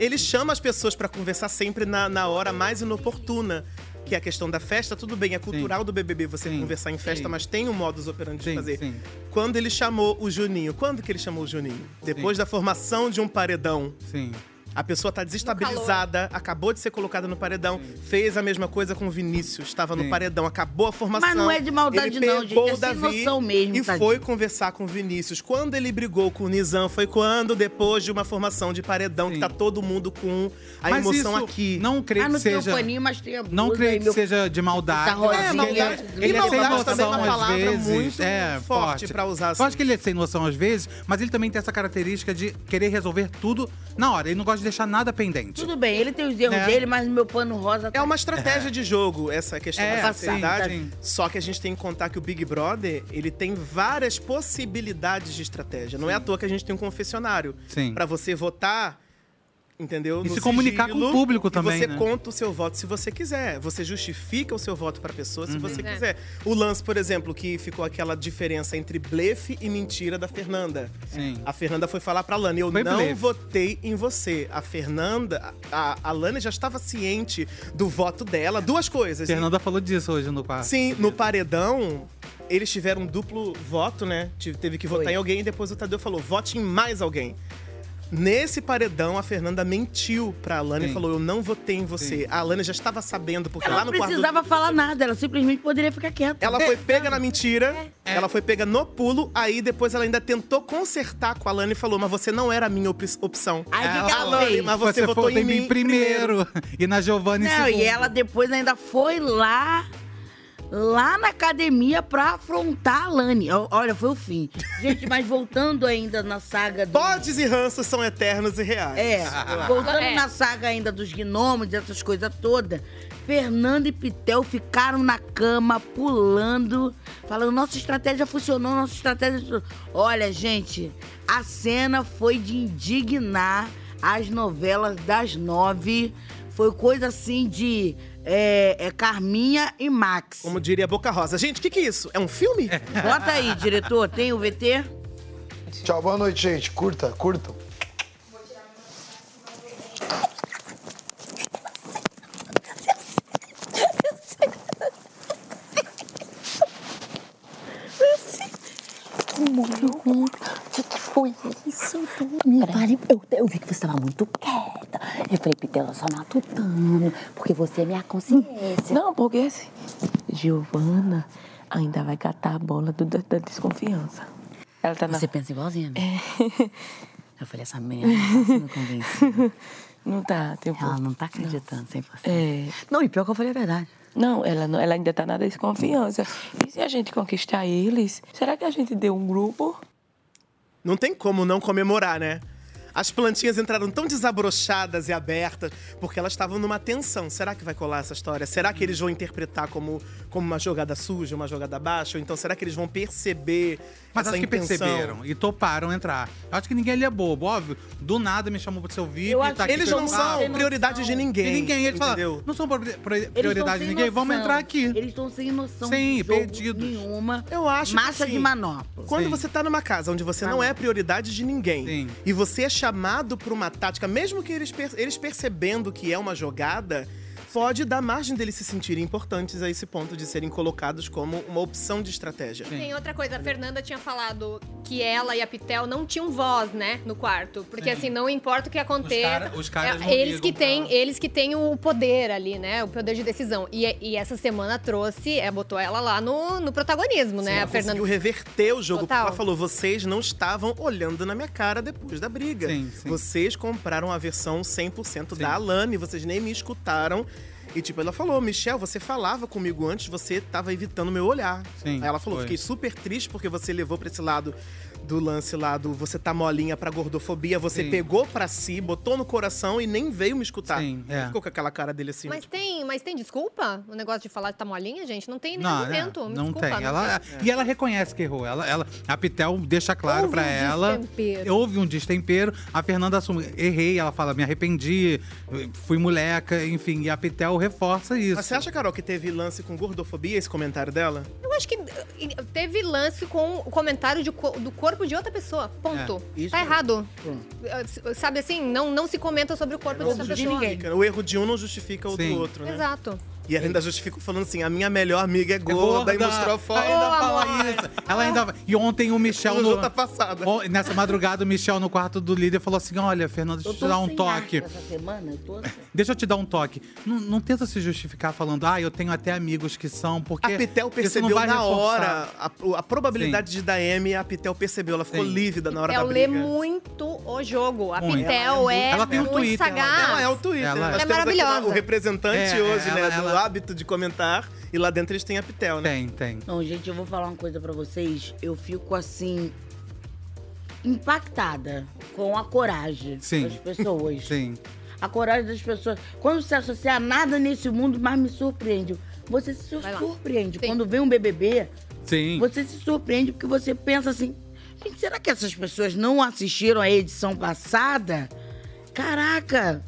ele chama as pessoas pra conversar sempre na, na hora mais inoportuna. Que é a questão da festa, tudo bem, é cultural do BBB você Sim, conversar em festa, sim. mas tem um modus operandi de Sim, fazer. sim. Quando ele chamou o Juninho, quando que ele chamou o Juninho? Depois da formação de um paredão. Sim. A pessoa tá desestabilizada, acabou de ser colocada no paredão, fez a mesma coisa com o Vinícius, estava no Sim. paredão, acabou a formação. Mas não é de maldade ele não, pegou gente, é o sem Davi noção mesmo, E tadinho. foi conversar com o Vinícius. Quando ele brigou com o Nizam, foi quando, depois de uma formação de paredão, que tá todo mundo com a Mas emoção isso aqui. Não creio Ah, que não tem o seja. paninho, mas tem a blusa Não creio que seja de maldade. Tá rosinha. Eu acho que ele maldade- é, e ele é sem maldade também é noção uma às palavra vezes. muito é, forte pra usar Eu assim. acho que ele é sem noção às vezes, mas ele também tem essa característica de querer resolver tudo na hora. Ele não gosta de deixar nada pendente. Tudo bem, ele tem os erros Né? dele, mas meu pano rosa tá... É uma estratégia de jogo, essa questão É, da sim, sim. Só que a gente tem que contar que o Big Brother, ele tem várias possibilidades de estratégia. Não é à toa que a gente tem um confessionário. Sim. Pra você votar, entendeu? E No se comunicar com o público e também, você né? conta o seu voto se você quiser. Você justifica o seu voto pra pessoa se Uhum. você É. quiser. O lance, por exemplo, que ficou aquela diferença entre blefe e mentira da Fernanda. Sim. A Fernanda foi falar pra Lana, eu Foi não blefe. votei em você. A Fernanda, a, a Lana já estava ciente do voto dela. Duas coisas. Fernanda falou disso hoje no quarto. Sim, no paredão, eles tiveram um duplo voto, né? Teve que votar Foi. em alguém e depois o Tadeu falou, vote em mais alguém. Nesse paredão, a Fernanda mentiu pra Alana e falou: Eu não votei em você. Sim. A Alana já estava sabendo, porque Ela lá não no quarto. do- precisava falar nada, ela simplesmente poderia ficar quieta. Ela foi pega na mentira, É. ela foi pega no pulo, aí depois ela ainda tentou consertar com a Alana e falou: Mas você não era a minha op- opção. Aí o que, que ela Alana, fez? mas você, votou em mim primeiro. E na Giovanna em Não, segundo. e ela depois ainda foi lá, lá na academia pra afrontar a Lani. Olha, foi o fim. Gente, mas voltando ainda na saga do... Bodes e ranços são eternos e reais. É, voltando É. na saga ainda dos gnomos, dessas coisas todas, Fernando e Pitel ficaram na cama, pulando, falando, nossa estratégia funcionou, nossa estratégia funcionou. Olha, gente, a cena foi de indignar as novelas das nove. Foi coisa assim de é, é Carminha e Max. Como diria Boca Rosa. Gente, o que, que é isso? É um filme? Bota aí, diretor, tem o VT? Tchau, boa noite, gente. Curta, curtam. Morreu O que, que foi isso? Me fale, eu, eu vi que você estava muito quieta. Eu falei, Pitela, só matutando, porque você é minha consciência. Não, porque assim, Giovana ainda vai catar a bola do- da, da desconfiança. Ela tá na... Você pensa igualzinho a mim. É. Eu falei, essa menina não tá sendo convencida. Não tá, tipo... Ela não tá acreditando 100%. É. Não, e pior que eu falei a verdade. Não, ela, não- ela ainda tá na desconfiança. E se a gente conquistar eles, será que a gente deu um grupo? Não tem como não comemorar, né? As plantinhas entraram tão desabrochadas e abertas, porque elas estavam numa tensão. Será que vai colar essa história? Será que eles vão interpretar como, como uma jogada suja, uma jogada baixa? Ou então será que eles vão perceber Mas essa acho que perceberam e toparam entrar. Eu acho que ninguém ali é bobo, óbvio. Do nada me chamou pro seu vídeo Eu e acho tá que aqui eles não são prioridade de ninguém. De ninguém. Eles falam, entendeu? não são pri- pri- Eles prioridade de sem ninguém, vamos noção. entrar aqui. Eles estão sem noção Sim, de jogo perdidos. nenhuma. Eu acho Massa que, de assim, manopla. Quando você tá numa casa onde você não é prioridade de ninguém e você é chamado por uma tática, mesmo que eles, per- eles percebendo que é uma jogada, pode dar margem deles se sentirem importantes a esse ponto de serem colocados como uma opção de estratégia. Tem outra coisa, a Fernanda tinha falado que ela e a Pitel não tinham voz, né, no quarto. Porque Sim. assim, não importa o que aconteça. cara- os caras é, eles que têm, eles que têm o poder ali, né? O poder de decisão. E, e essa semana trouxe, é, botou ela lá no, no protagonismo, né? Ela A Fernanda. conseguiu reverter o jogo, porque Total. ela falou: vocês não estavam olhando na minha cara depois da briga. Vocês compraram a versão 100% da Alane, vocês nem me escutaram. E tipo, ela falou, Michel, você falava comigo antes, você tava evitando meu olhar. Sim, Aí ela falou, foi. fiquei super triste porque você levou pra esse lado do lance lá do você tá molinha pra gordofobia, você Sim. pegou pra si, botou no coração e nem veio me escutar. Sim, é. Ficou com aquela cara dele assim. Mas tem, mas tem desculpa? O negócio de falar de tá molinha, gente? Não tem nenhum Não, argumento. é, Me não desculpa, tem. Ela, E ela reconhece que errou. Ela, ela, a Pitel deixa claro Houve pra um ela. destempero. Houve um destempero. A Fernanda assume. Errei. Ela fala, me arrependi, fui moleca, enfim. E a Pitel reforça isso. Mas você acha, Carol, que teve lance com gordofobia esse comentário dela? Eu acho que eh, teve lance com o comentário de do corpo de outra pessoa. Ponto. É, isso tá é. errado. Eh, Sabe assim, não, não se comenta sobre o corpo dessa pessoa. justifica. O erro de um não justifica o Sim. do outro, né? Exato. E ela ainda justifica falando assim: a minha melhor amiga é gorda, gorda. e mostrou a foto. Ainda fala isso. Ela ainda. E ontem o Michel. No... tá passada. Nessa madrugada, o Michel no quarto do líder falou assim: Olha, Fernanda, deixa eu te dar um toque. Essa semana, eu tô assim. Deixa eu te dar um toque. Não, não tenta se justificar falando, ah, eu tenho até amigos que são, porque. A Pitel percebeu na reforçar. hora a, a probabilidade de dar M, a Pitel percebeu. Ela ficou lívida na hora Pitel da lê briga. muito o jogo. A Muito. Pitel é, Ela tem um muito Twitter, sagaz. Ela é o Twitter. Ela- Ela é temos aqui maravilhosa. o representante É, hoje, é, né? ela- do ela- hábito de comentar. E lá dentro eles têm a Pitel, né? Tem, tem. Não, gente, eu vou falar uma coisa pra vocês. Eu fico assim. impactada com a coragem Sim. das pessoas. Sim. A coragem das pessoas. Quando você associa a nada nesse mundo, mais me surpreende. Você se surpreende. Quando vem um BBB, Sim. você se surpreende porque você pensa assim: gente, será que essas pessoas não assistiram a edição passada? Caraca!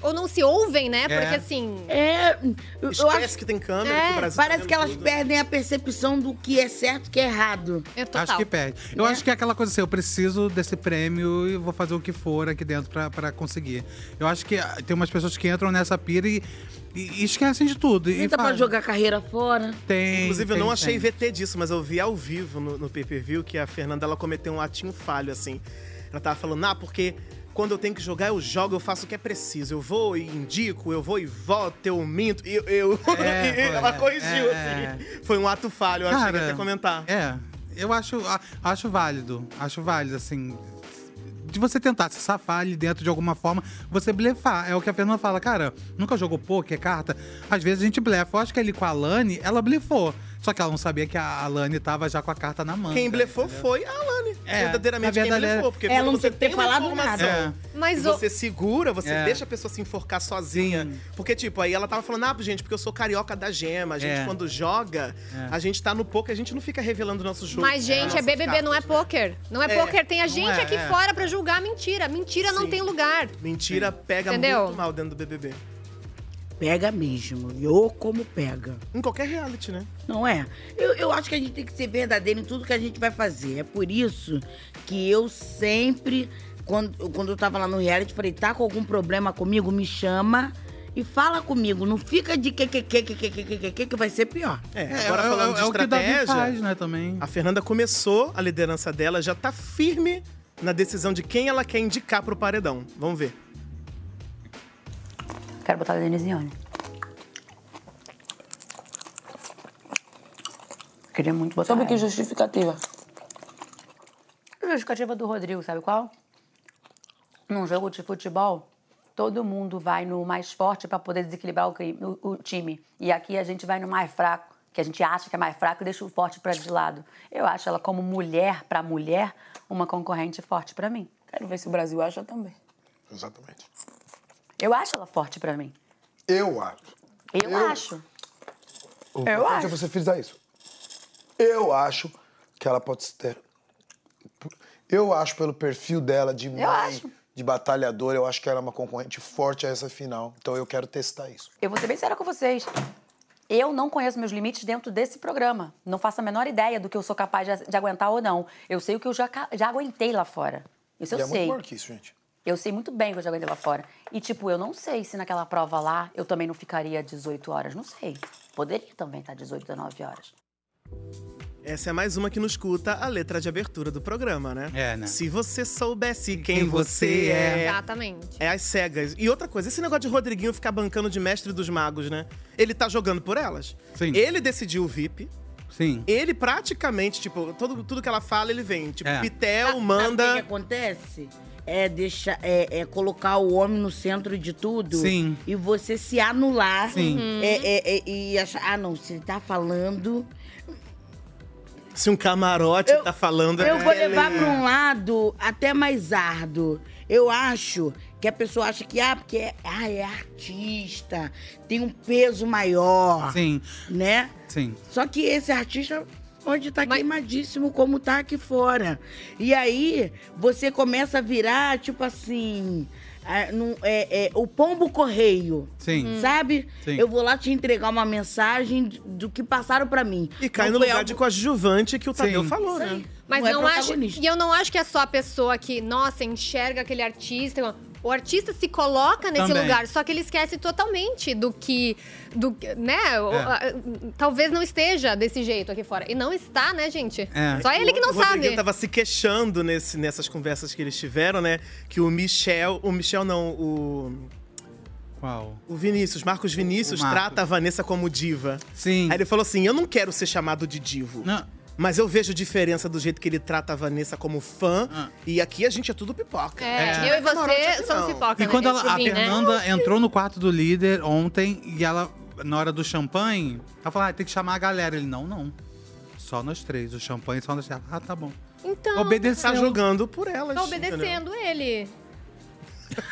Ou não se ouvem, né? É. Porque assim. É. Eu, eu acho que tem câmera, É, que tá parece que elas tudo. perdem a percepção do que é certo e que é errado. Acho que perde. Eu acho que é aquela coisa assim, eu preciso desse prêmio e vou fazer o que for aqui dentro pra, pra conseguir. Eu acho que ah, tem umas pessoas que entram nessa pira e, e- e esquecem de tudo. E Tenta pra jogar carreira fora. Tem. Inclusive, eu tem, não achei tem. VT disso, mas eu vi ao vivo no, no pay-per-view que a Fernanda ela cometeu um atinho falho, assim. Ela tava falando, ah, porque quando eu tenho que jogar, eu jogo, eu faço o que é preciso. Eu vou e indico, eu vou e voto, eu minto. E eu, eu- É, e foi, ela é, corrigiu, é, assim. Foi um ato falho, eu achei que Cara, ia até comentar. É, eu acho, acho válido. Acho válido, assim. De você tentar se safar ali dentro de alguma forma, você blefar. É o que a Fernanda fala, cara, nunca jogou poker, carta? Às vezes a gente blefa. Eu acho que ali com a Lani, ela blefou. Só que ela não sabia que a Alane tava já com a carta na mão. Quem blefou foi a. É, verdadeiramente quem verdade, ele é- levou. Porque Ela quando não você tem uma falado informação nada. É. Mas o- você segura, você É. deixa a pessoa se enforcar sozinha. Porque, tipo, aí ela tava falando, ah, gente, porque eu sou carioca da gema. A gente, É. quando joga, É. a gente tá no poker, a gente não fica revelando nosso jogo. Mas, gente, é BBB, não é poker. Não é, É, poker. Tem a não gente é, aqui é. fora pra julgar mentira. Mentira não Sim. tem lugar. Mentira pega Entendeu? muito mal dentro do BBB. Pega mesmo. E ô como pega. Em qualquer reality, né? Não é? Eu, eu acho que a gente tem que ser verdadeiro em tudo que a gente vai fazer. É por isso que eu sempre, quando, quando eu tava lá no reality, falei, tá com algum problema comigo, me chama e fala comigo. Não fica de que, que, que, que, que, que, que, que, que vai ser pior. É, agora falando de é o que o Davi estratégia, faz, né, também. a Fernanda começou a liderança dela, já tá firme na decisão de quem ela quer indicar pro paredão. Vamos ver. Quero botar a Denisiane. Queria muito botar Sobre que justificativa? Justificativa do Rodrigo, sabe qual? Num jogo de futebol, todo mundo vai no mais forte para poder desequilibrar o, cri- o- o time. E aqui a gente vai no mais fraco, que a gente acha que é mais fraco e deixa o forte para de lado. Eu acho ela como mulher para mulher uma concorrente forte para mim. Quero ver se o Brasil acha também. Exatamente. Eu acho ela forte para mim. Eu acho. Eu, acho. O Eu importante é acho. você frisar isso. Eu acho que ela pode ter. Eu acho pelo perfil dela de mãe, acho. de batalhadora, eu acho que ela é uma concorrente forte a essa final. Então eu quero testar isso. Eu vou ser bem séria com vocês. Eu não conheço meus limites dentro desse programa. Não faço a menor ideia do que eu sou capaz de, de aguentar ou não. Eu sei o que eu já, já aguentei lá fora. Isso e eu é sei. muito maior que isso, gente. Eu sei muito bem que eu já aguentei lá fora. E, tipo, eu não sei se naquela prova lá eu também não ficaria 18 horas. Não sei. Poderia também estar 18, 19 horas. Essa é mais uma que nos escuta a letra de abertura do programa, né? É, né? Se você soubesse quem, Quem você você é. Exatamente. É as cegas. E outra coisa, esse negócio de Rodriguinho ficar bancando de mestre dos magos, né? Ele tá jogando por elas. Sim. Ele decidiu o VIP. Sim. Ele praticamente, tipo, todo, tudo que ela fala, ele vem. Tipo, É. Pitel Sabe o manda. que acontece? É, deixar, é, é colocar o homem no centro de tudo. Sim. E você se anular. Sim. É, é, é, e achar, ah, não, se ele tá falando. Se um camarote tá falando. Eu é vou levar pra um lado até mais árduo. Eu acho que a pessoa acha que, ah, porque é, ah, é artista, tem um peso maior. Sim. Né? Sim. Só que esse artista pode estar queimadíssimo como tá aqui fora. E aí você começa a virar, tipo assim. num- é, é, o pombo correio. Sim. Hum. Sabe? Sim. Eu vou lá te entregar uma mensagem do- que passaram pra mim. E cai Não no lugar algo- de coadjuvante que o Tadeu Sim. falou, né? Mas Não é não, acho. protagonista. E eu não acho que é só a pessoa que, nossa, enxerga aquele artista. O artista se coloca nesse Também. lugar, só que ele esquece totalmente do que. Do, que- né? o- É. a- talvez não esteja desse jeito aqui fora. E não está, né, gente? É. Só ele que não o sabe. tava se queixando nesse, nessas conversas que eles tiveram, né? Que o Michel. O Michel não, o. Qual? O Vinícius, Marcos Vinícius, O Marcos. trata a Vanessa como diva. Sim. Aí ele falou assim: eu não quero ser chamado de divo. Não. Mas eu vejo diferença do jeito que ele trata a Vanessa como fã. Ah. E aqui a gente é tudo pipoca. É, eu e você somos pipoca, E né? quando ela- a vinho, né? Fernanda entrou no quarto do líder ontem e ela, na hora do champanhe, ela falou: ah, tem que chamar a galera. Ele, não, não. Só nós três. O champanhe só nós três. Ah, tá bom. Então, Obedeceu. Tá jogando por elas. tá obedecendo ele.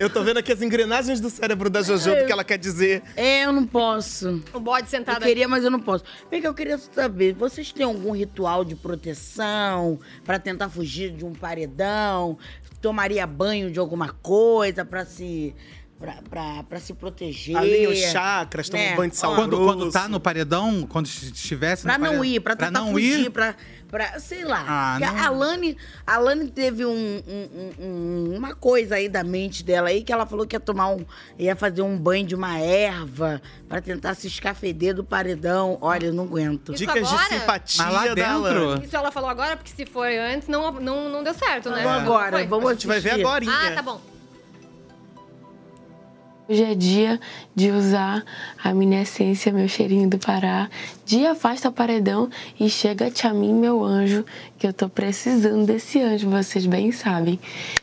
Eu tô vendo aqui as engrenagens do cérebro da Jojo do que ela quer dizer. É, eu não posso. O bode Eu sentado queria, mas eu não posso. Vem que eu queria saber, vocês têm algum ritual de proteção pra tentar fugir de um paredão? Tomaria banho de alguma coisa pra se pra, pra, pra se proteger? Alinha os chakras, toma Né? um banho de sal Quando, grosso. quando tá no paredão, quando estivesse Pra no não paredão, ir, pra tentar não fugir, ir, pra, pra. Sei lá. Ah, Porque não. a Alane, a Alane teve um, um- um- uma coisa aí da mente dela aí que ela falou que ia tomar um. ia fazer um banho de uma erva pra tentar se escafeder do paredão. Olha, eu não aguento. Isso Dicas agora? de simpatia Mas lá dentro-. Isso ela falou agora, porque se for antes, não, não, não deu certo, né? Vamos agora, vamos A gente vai ver assistir. agora. Ah, tá bom. Hoje é dia de usar a minha essência, meu cheirinho do Pará, de afasta paredão e chega-te a mim, meu anjo, que eu tô precisando desse anjo, vocês bem sabem.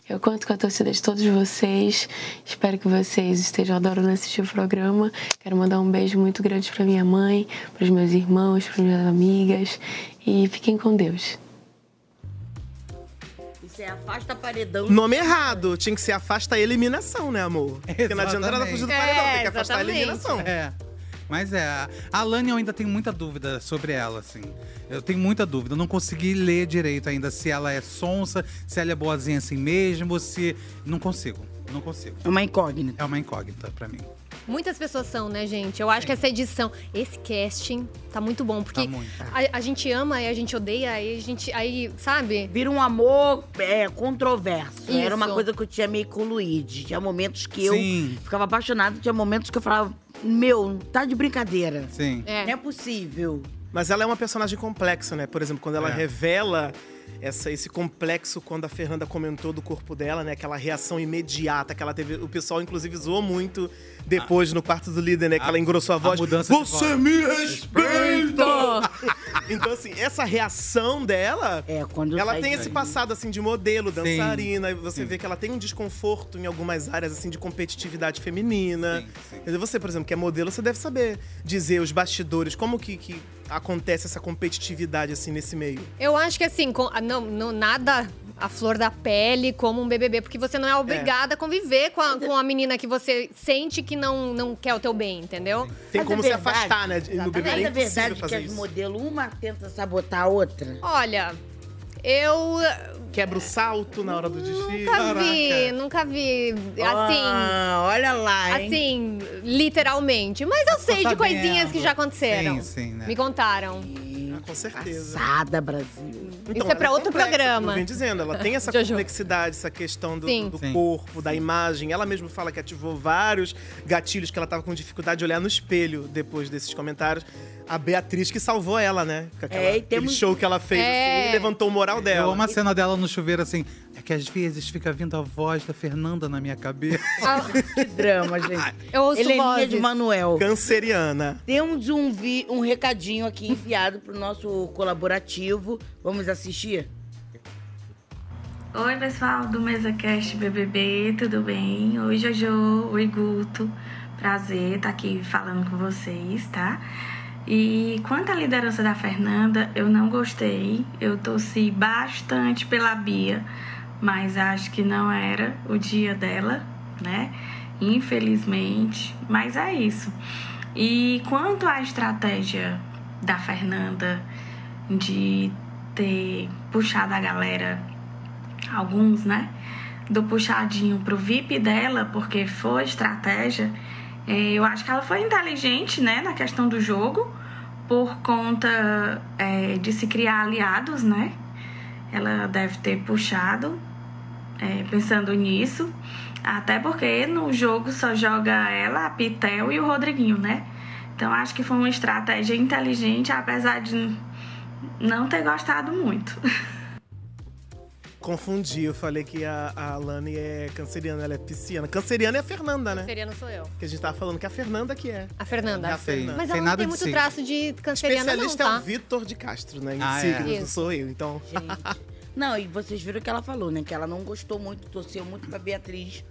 Eu conto com a torcida de todos vocês, espero que vocês estejam adorando assistir o programa. Quero mandar um beijo muito grande pra minha mãe, pros meus irmãos, pras minhas amigas e fiquem com Deus. Ser afasta paredão. Nome errado. Tinha que ser afasta a eliminação, né, amor? Porque não adianta ela fugir do Exatamente. paredão, tem que afastar a eliminação. É. Mas é, a Alane eu ainda tenho muita dúvida sobre ela, assim. Eu tenho muita dúvida. Eu não consegui ler direito ainda se ela é sonsa, se ela é boazinha assim mesmo, se. Não consigo. Não consigo. É uma incógnita. É uma incógnita pra mim. Muitas pessoas são, né, gente? Eu acho que essa edição, esse casting, tá muito bom. Porque Tá muito. a, a gente ama e a gente odeia, aí a gente. Aí, sabe? Vira um amor é, controverso. Era uma Isso. coisa que eu tinha meio com o Luigi. Tinha momentos que eu Sim. ficava apaixonada, tinha momentos que eu falava, meu, tá de brincadeira. Sim. É. Não é possível. Mas ela é uma personagem complexa, né? Por exemplo, quando ela É. revela essa, esse complexo quando a Fernanda comentou do corpo dela, né? Aquela reação imediata que ela teve. O pessoal, inclusive, zoou muito depois no quarto do líder, né? Que ela engrossou a voz. mudança de Você me respeita! então, assim, essa reação dela. É, quando Ela tem esse passado, assim, de modelo, Sim. dançarina. E você vê que ela tem um desconforto em algumas áreas, assim, de competitividade feminina. Entendeu? Você, por exemplo, que é modelo, você deve saber dizer os bastidores, como que, que acontece essa competitividade, assim, nesse meio. Eu acho que assim, com- não, não, nada a flor da pele como um BBB, porque você não é obrigada a conviver com a, com a menina que você sente que não, não quer o teu bem, entendeu? Tem Mas como é se afastar, né? de- No BBB Mas é é verdade que as isso. modelos, uma tenta sabotar a outra. Olha, eu Quebra o salto na hora do desfile. nunca vi, nunca vi, assim... Ah, olha lá, hein? Assim, literalmente. Mas eu sei de sabendo. coisinhas que já aconteceram. Sim, sim, né? Me contaram. Ah, com certeza. Passada, Brasil. Isso é pra ela outro complexa, programa. Eu venho dizendo, ela tem essa complexidade, essa questão do, Sim. do Sim. corpo, da imagem. Ela mesma fala que ativou vários gatilhos que ela tava com dificuldade de olhar no espelho depois desses comentários. A Beatriz que salvou ela, né? Com aquela, É, e aquele temos- show que ela fez, É. assim, e levantou o moral Eu dela. amo a cena dela no chuveiro assim. É que às vezes fica vindo a voz da Fernanda na minha cabeça. Que drama, gente. Eu ouço Heleninha vozes. de Manuel. Canceriana. Temos um, vi- um recadinho aqui enviado pro nosso colaborativo. Vamos assistir? Oi, pessoal do MesaCast BBB, tudo bem? Oi, Jojo. Oi, Guto. Prazer estar aqui falando com vocês, tá? E quanto à liderança da Fernanda, eu não gostei. Eu torci bastante pela Bia, mas acho que não era o dia dela, né? Infelizmente. Mas é isso. E quanto à estratégia da Fernanda de ter puxado a galera alguns, né? Do puxadinho pro VIP dela, porque foi estratégia. É, eu acho que ela foi inteligente, né, na questão do jogo, por conta é, de se criar aliados, né? Ela deve ter puxado, é, pensando nisso. Até porque no jogo só joga ela, a Pitel e o Rodriguinho, né? Então acho que foi uma estratégia inteligente, apesar de não ter gostado muito. Confundi, eu falei que a, a Alane é canceriana, ela é pisciana. Canceriana é a Fernanda, né? Canceriana sou eu. Que a gente tava falando que é a Fernanda que é. A Fernanda. É a Fernanda. Mas ela não tem muito traço de canceriana, não, Especialista tá? é o Vitor de Castro, né? Em Ah, é. signos, não Isso. sou eu, então. Não, e vocês viram o que ela falou, né? Que ela não gostou muito, torceu muito pra Beatriz.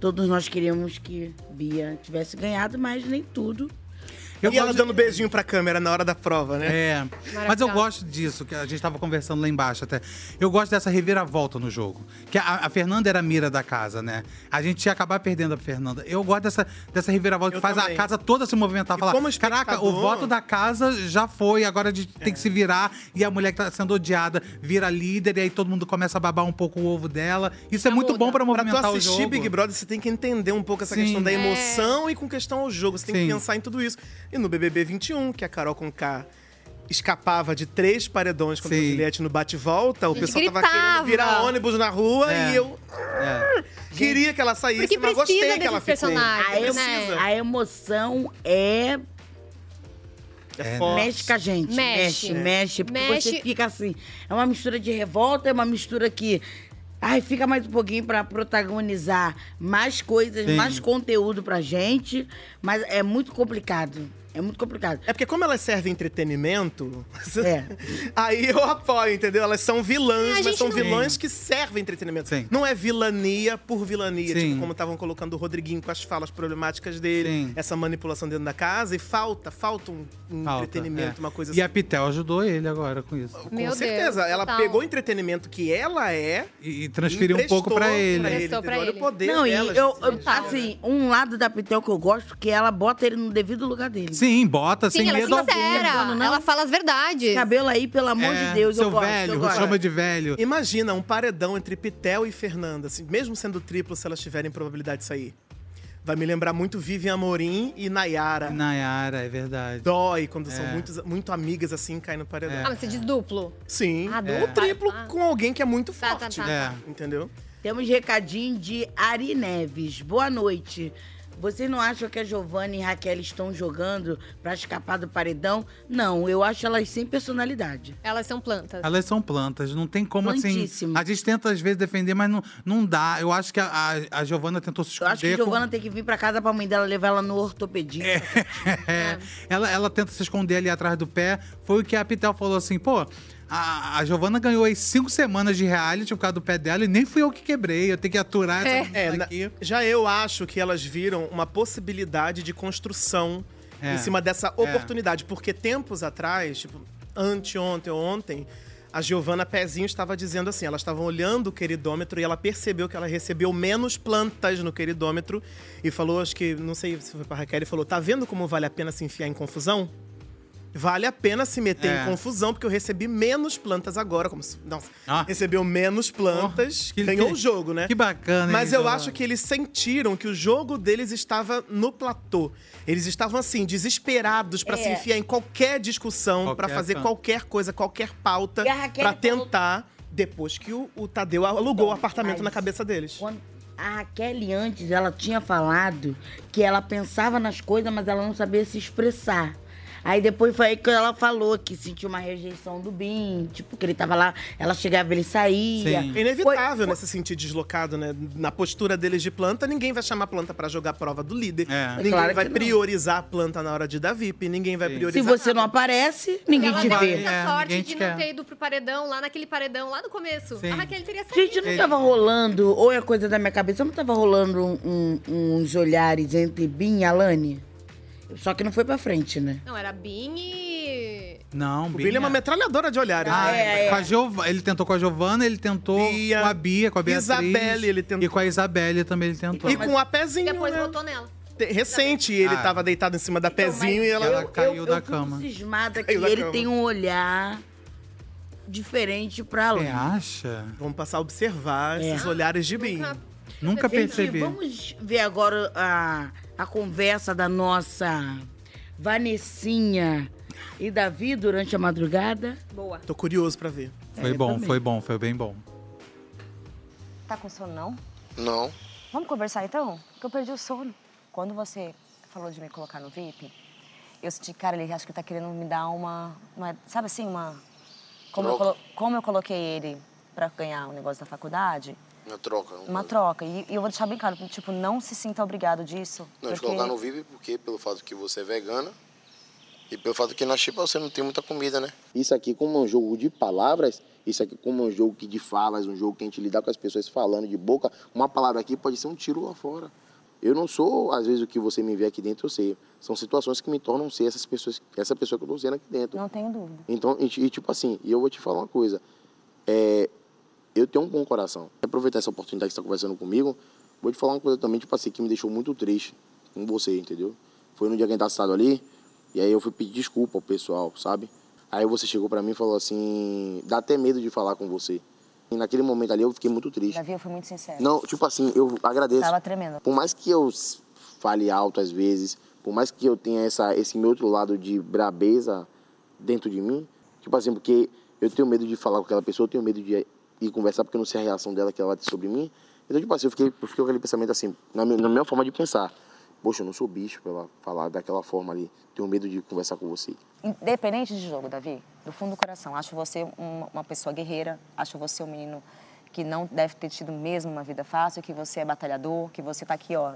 Todos nós queríamos que Bia tivesse ganhado, mas nem tudo. E ela dando beijinho pra câmera na hora da prova, né? É. Mas eu gosto disso, que a gente tava conversando lá embaixo até. Eu gosto dessa reviravolta no jogo. Que a, a Fernanda era a mira da casa, né? A gente ia acabar perdendo a Fernanda. Eu gosto dessa, dessa reviravolta Eu que faz também. a casa toda se movimentar. Falar, como caraca, o voto da casa já foi, agora a gente tem que se virar. E a mulher que tá sendo odiada vira líder, e aí todo mundo começa a babar um pouco o ovo dela. Isso é muito bom pra Pra tu movimentar o assistir jogo. Big Brother, você tem que entender um pouco essa Sim. questão da É. emoção e com questão ao jogo. Você tem Sim. que pensar em tudo isso. E no BBB 21, que a Carol Conká escapava de três paredões contra a Sim. Juliette no bate-volta, o pessoal tava gritava. querendo virar ônibus na rua É. e eu queria que ela saísse, Porque mas gostei que ela ficou. Precisa. né? A emoção é. É forte. mexe com a gente. Mexe. Mexe, mexe. Porque Mexe. você fica assim. É uma mistura de revolta, é uma mistura que. Ai, fica mais um pouquinho pra protagonizar mais coisas, Sim. mais conteúdo pra gente. Mas é muito complicado. É muito complicado. É porque como elas servem entretenimento, É. aí eu apoio, entendeu? Elas são vilãs, É, mas são não- vilãs que servem entretenimento. Não é vilania por vilania, Sim. tipo como estavam colocando o Rodriguinho com as falas problemáticas dele, essa manipulação dentro da casa, e falta, falta um, um Falta, entretenimento, é. uma coisa E a assim. Pitel ajudou ele agora com isso. Com certeza, ela pegou o entretenimento que ela é e, transferiu um pouco pra ele. Emprestou pra ele. Olha o poder Não, e eu, eu- assim, um lado da Pitel que eu gosto, que ela bota ele no devido lugar dele. Sim, bota Sim, ela é sincera. Ela fala as verdades. Cabelo aí, pelo amor É, de Deus, eu seu gosto. velho, eu gosto. chama de velho. Imagina um paredão entre Pitel e Fernanda, assim, mesmo sendo triplo, se elas tiverem probabilidade de sair. Vai me lembrar muito Vivian Amorim e Nayara. Nayara, é verdade. Dói quando são É. muito, muito amigas assim, caem no paredão. Ah, mas você diz duplo? Sim. Ah, Ou duplo? triplo Ah. com alguém que é muito Tá, tá, forte. tá, tá. Entendeu? Temos recadinho de Ari Neves. Boa noite. Vocês não acham que a Giovanna e Raquel estão jogando pra escapar do paredão? Não, eu acho elas sem personalidade. Elas são plantas. Elas são plantas, não tem como Plantíssimo. assim. A gente tenta às vezes defender, mas não, não dá. Eu acho que a, a, a Giovana tentou se Eu esconder. acho que a com- Giovanna tem que vir pra casa pra mãe dela levar ela no ortopedista. É, ela, ela tenta se esconder ali atrás do pé. Foi o que a Pitel falou assim, pô. A, a Giovana ganhou aí cinco semanas de reality por causa do pé dela e nem fui eu que quebrei. Eu tenho que aturar essa É, menina na- aqui. já eu acho que elas viram uma possibilidade de construção É. em cima dessa É. oportunidade. Porque tempos atrás, tipo, anteontem ou ontem, a Giovana Pezinho estava dizendo assim: elas estavam olhando o queridômetro e ela percebeu que ela recebeu menos plantas no queridômetro e falou, acho que, não sei se foi pra Raquel, e falou: tá vendo como vale a pena se enfiar em confusão? Vale a pena se meter É. em confusão, porque eu recebi menos plantas agora. Como se, nossa, Ah. recebeu menos plantas, que- ganhou que- o jogo, né? que bacana, hein, Mas eu acho que eles sentiram que o jogo deles estava no platô. Eles estavam, assim, desesperados pra É. se enfiar em qualquer discussão, pra Qualquer fazer canto. qualquer coisa, qualquer pauta, a Raquel pra falou- tentar, depois que o, o Tadeu alugou o apartamento mas na cabeça deles. Quando a Raquel antes, ela tinha falado que ela pensava nas coisas, mas ela não sabia se expressar. Aí depois foi aí que ela falou que sentiu uma rejeição do Bim, tipo, que ele tava lá, ela chegava, ele saía. É inevitável, né, se sentir deslocado, né? Na postura deles de planta, ninguém vai chamar a planta pra jogar a prova do líder. Ninguém Claro vai priorizar a planta na hora de dar VIP, ninguém vai Se priorizar. você não aparece, ninguém ela te teve vê. muita sorte de não ter ido pro paredão, lá naquele paredão, lá no começo. Sim. A Raquel teria saído. Gente, não tava rolando, ou é coisa da minha cabeça, não tava rolando um- um- uns olhares entre Bim e Alane? Só que não foi pra frente, né? Não, era Bin e... Não, O Billy é uma metralhadora de olhares. Ah, né? Com a Giov- Ele tentou com a Giovana, ele tentou com a Bia, com a Beatriz. Isabelle, ele tentou. E com a Isabelle também ele tentou. E com a Pezinho, Depois né? nela. Te- Recente, ele Ah. tava deitado em cima da Pezinho e ela, Ela caiu da eu cama. fico cismada que Caiu da ele cama. tem um olhar diferente pra Alane. Você acha? Vamos passar a observar É. esses olhares de Bin. Nunca Gente, percebi. Vamos ver agora a, a conversa da nossa Vanessinha e Davi durante a madrugada. Boa. Tô curioso pra ver. Foi bom, foi bom, foi bem bom. Tá com sono, não? Não. Vamos conversar então? Porque eu perdi o sono. Quando você falou de me colocar no VIP, eu senti, cara, ele acho que tá querendo me dar uma. uma- sabe assim, uma. Como eu, como eu coloquei ele pra ganhar o negócio da faculdade, Uma troca. uma troca. E, e eu vou deixar bem claro, tipo, não se sinta obrigado disso. Não, te porque- colocar no VIP porque pelo fato que você é vegana e pelo fato que na Chipa você não tem muita comida, né? Isso aqui como um jogo de palavras, isso aqui como é um jogo que de falas, um jogo que a gente lidar com as pessoas falando de boca, uma palavra aqui pode ser um tiro lá fora. Eu não sou, às vezes, o que você me vê aqui dentro, eu sei. São situações que me tornam ser essas pessoas, essa pessoa que eu tô sendo aqui dentro. Não tenho dúvida. Então, e, e, tipo assim, e eu vou te falar uma coisa. É, eu tenho um bom coração. Aproveitar essa oportunidade que você está conversando comigo, vou te falar uma coisa também, tipo assim, que me deixou muito triste com você, entendeu? Foi no dia que a gente tá assado ali, e aí eu fui pedir desculpa ao pessoal, sabe? Aí você chegou pra mim e falou assim, dá até medo de falar com você. E naquele momento ali eu fiquei muito triste. Davi, eu fui muito sincera. Não, tipo assim, eu agradeço. Tava tremendo. Por mais que eu fale alto às vezes, por mais que eu tenha essa, esse meu outro lado de brabeza dentro de mim, tipo assim, porque eu tenho medo de falar com aquela pessoa, eu tenho medo de ir conversar porque eu não sei a reação dela que ela ter sobre mim. Então, tipo assim, eu fiquei, eu fiquei com aquele pensamento assim, na minha, na minha forma de pensar. Poxa, eu não sou bicho pra ela falar daquela forma ali. Tenho medo de conversar com você. Independente de jogo, Davi, do fundo do coração, acho você uma, uma pessoa guerreira, acho você um menino que não deve ter tido mesmo uma vida fácil, que você é batalhador, que você tá aqui, ó,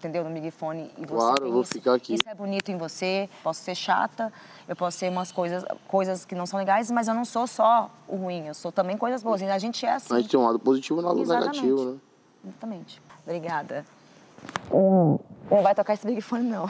entendeu? No microfone e você Claro, eu vou isso, ficar aqui. Isso é bonito em você. Posso ser chata, eu posso ser umas coisas, coisas que não são legais, mas eu não sou só o ruim, eu sou também coisas boas. A gente é assim. A gente tem um lado positivo e um lado Exatamente. negativo, né? Exatamente. Obrigada. Hum, não vai tocar esse microfone, não.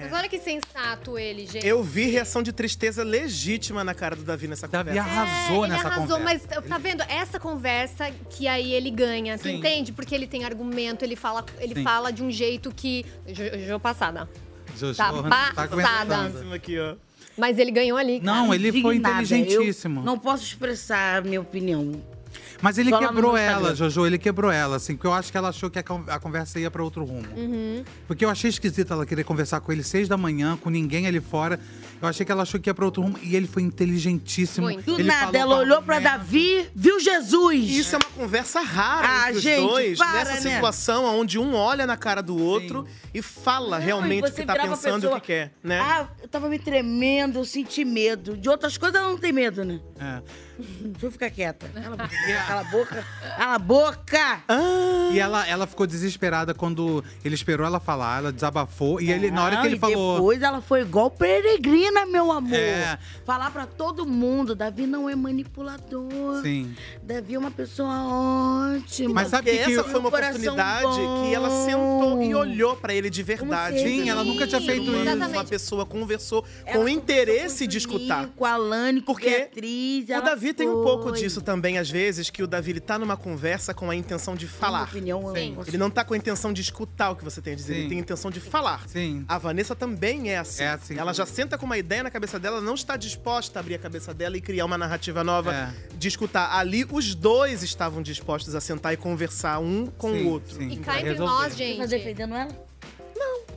Mas olha que sensato ele, gente. Eu vi reação de tristeza legítima na cara do Davi nessa conversa. Davi arrasou ele arrasou, mas tá vendo? Essa conversa que aí ele ganha, você Sim. entende? Porque ele tem argumento, ele fala, ele Sim. fala de um jeito que. Jo- Jo passada. Jojo, Tá tá passada. aguentando. Aqui, ó. Mas ele ganhou ali. cara. Não, ele foi Indignada. inteligentíssimo. Eu não posso expressar a minha opinião. Mas ele Só lá no quebrou ela. Jojo, ele quebrou ela, assim, porque eu acho que ela achou que a con- a conversa ia pra outro rumo. Uhum. Porque eu achei esquisito ela querer conversar com ele seis da manhã, com ninguém ali fora. Eu achei que ela achou que ia pra outro rumo. E ele foi inteligentíssimo. Do Ele nada, falou ela olhou pra Davi, viu Jesus. Isso é uma conversa rara Ah, entre os gente, dois, para, nessa né? situação onde um olha na cara do outro e fala realmente o você que tá virava a pensando e o pessoa, que quer, né? Ah, eu tava me tremendo, eu senti medo. De outras coisas ela não tem medo, né? É. Deixa eu ficar quieta. Cala a boca. Cala a boca. Cala a boca! E ela, ela ficou desesperada quando ele esperou ela falar, ela desabafou. E ele, na hora que ele e falou. Depois ela foi igual peregrina, meu amor. É. Falar pra todo mundo: Davi não é manipulador. Sim. Davi é uma pessoa ótima. Mas sabe que que essa foi uma Um oportunidade bom. que ela sentou e olhou pra ele de verdade. Sim, ela nunca tinha feito uma, isso. Uma pessoa conversou Ela com interesse de escutar. Com a Lani, com Porque O Davi tem um pouco foi. disso também, às vezes, que o Davi ele tá numa conversa com a intenção de falar. opinião, Sim. Ele não tá com a intenção de escutar o que você tem a dizer, Sim. ele tem a intenção de falar. Sim. A Vanessa também é assim. É assim Ela já senta com uma ideia na cabeça dela, não está disposta a abrir a cabeça dela e criar uma narrativa nova É. de escutar. Ali, os dois estavam dispostos a sentar e conversar um com Sim, o outro. sim. E cá entre nós, Tá gente. defendendo ela?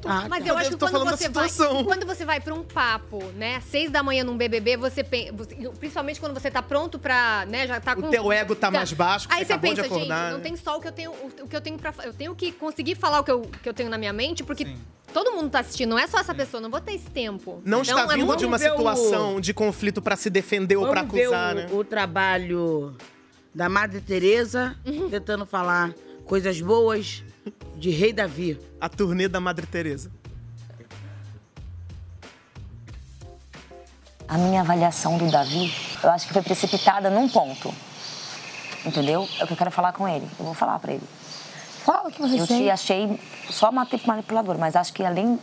Ah, Mas tá. eu acho que tô quando você, vai, situação. quando você vai pra um papo, né, seis da manhã num BBB, você pensa, principalmente quando você tá pronto pra, né, já tá com... O teu ego tá mais baixo, Aí você você pensa, acordar, gente, não né? tem só o que eu tenho, o, que eu tenho para eu tenho que conseguir falar o que eu, que eu tenho na minha mente, porque todo mundo tá assistindo, não é só essa pessoa, não vou ter esse tempo. Não Então, está é vindo de uma ver o- situação de conflito pra se defender ou pra Vamos ver acusar, o, né? o trabalho da Madre Teresa tentando falar coisas boas de Rei Davi. A turnê da Madre Teresa. A minha avaliação do Davi, eu acho que foi precipitada num ponto. Entendeu? É o que eu quero falar com ele. Eu vou falar pra ele. Fala o que você Eu te achei só mati- manipulador, mas acho que além.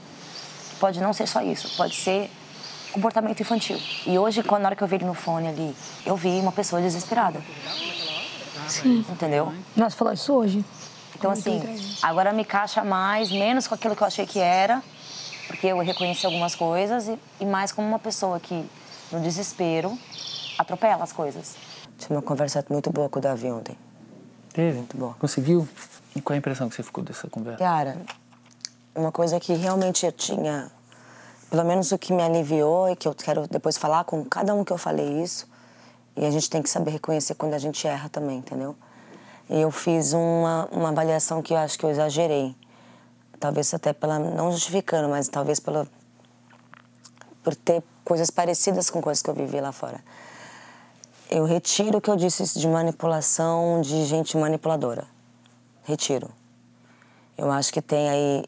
Pode não ser só isso. Pode ser comportamento infantil. E hoje, quando, na hora que eu vi ele no fone ali, eu vi uma pessoa desesperada. Sim. Entendeu? Nós falou isso hoje. Então, assim, agora me encaixa mais, menos com aquilo que eu achei que era, porque eu reconheci algumas coisas, e, e mais como uma pessoa que, no desespero, atropela as coisas. Tive uma conversa muito boa com o Davi ontem. Teve? Muito boa. Conseguiu? E qual a impressão que você ficou dessa conversa? Cara, uma coisa que realmente eu tinha, pelo menos o que me aliviou e que eu quero depois falar com cada um que eu falei isso, e a gente tem que saber reconhecer quando a gente erra também, entendeu? Eu fiz uma, uma avaliação que eu acho que eu exagerei. Talvez até pela. não justificando, mas talvez pela. por ter coisas parecidas com coisas que eu vivi lá fora. Eu retiro o que eu disse de manipulação de gente manipuladora. Retiro. Eu acho que tem aí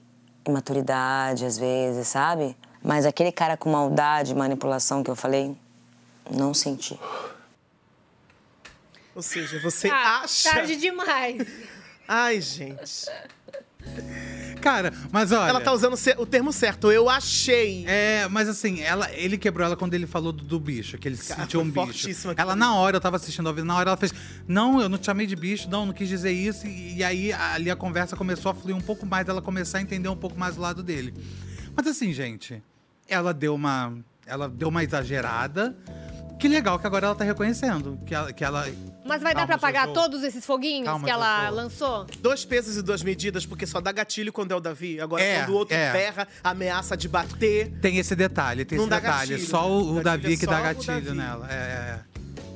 imaturidade às vezes, sabe? Mas aquele cara com maldade, manipulação que eu falei, não senti. Ou seja, você Ah, acha. Tarde demais. Ai, gente. Cara, mas olha. Ela tá usando o termo certo. Eu achei. É, mas assim, ela, ele quebrou ela quando ele falou do, do bicho, que ele Cara, sentiu um bicho. Ela, na hora, eu tava assistindo ao vivo, na hora ela fez: Não, eu não te chamei de bicho, não, não quis dizer isso. E, e aí ali a conversa começou a fluir um pouco mais, ela começar a entender um pouco mais o lado dele. Mas assim, gente, ela deu uma. Ela deu uma exagerada. Que legal que agora ela tá reconhecendo. Que ela. Que ela Mas vai dar Calma, pra apagar Jojo. todos esses foguinhos Calma, que ela Jojo. lançou? Dois pesos e duas medidas, porque só dá gatilho quando é o Davi. Agora, É, quando o outro é. berra, ameaça de bater. Tem esse detalhe, tem Não esse detalhe. gatilho, só né? o, o Gatilho Davi é que só dá gatilho Davi. nela. É, é,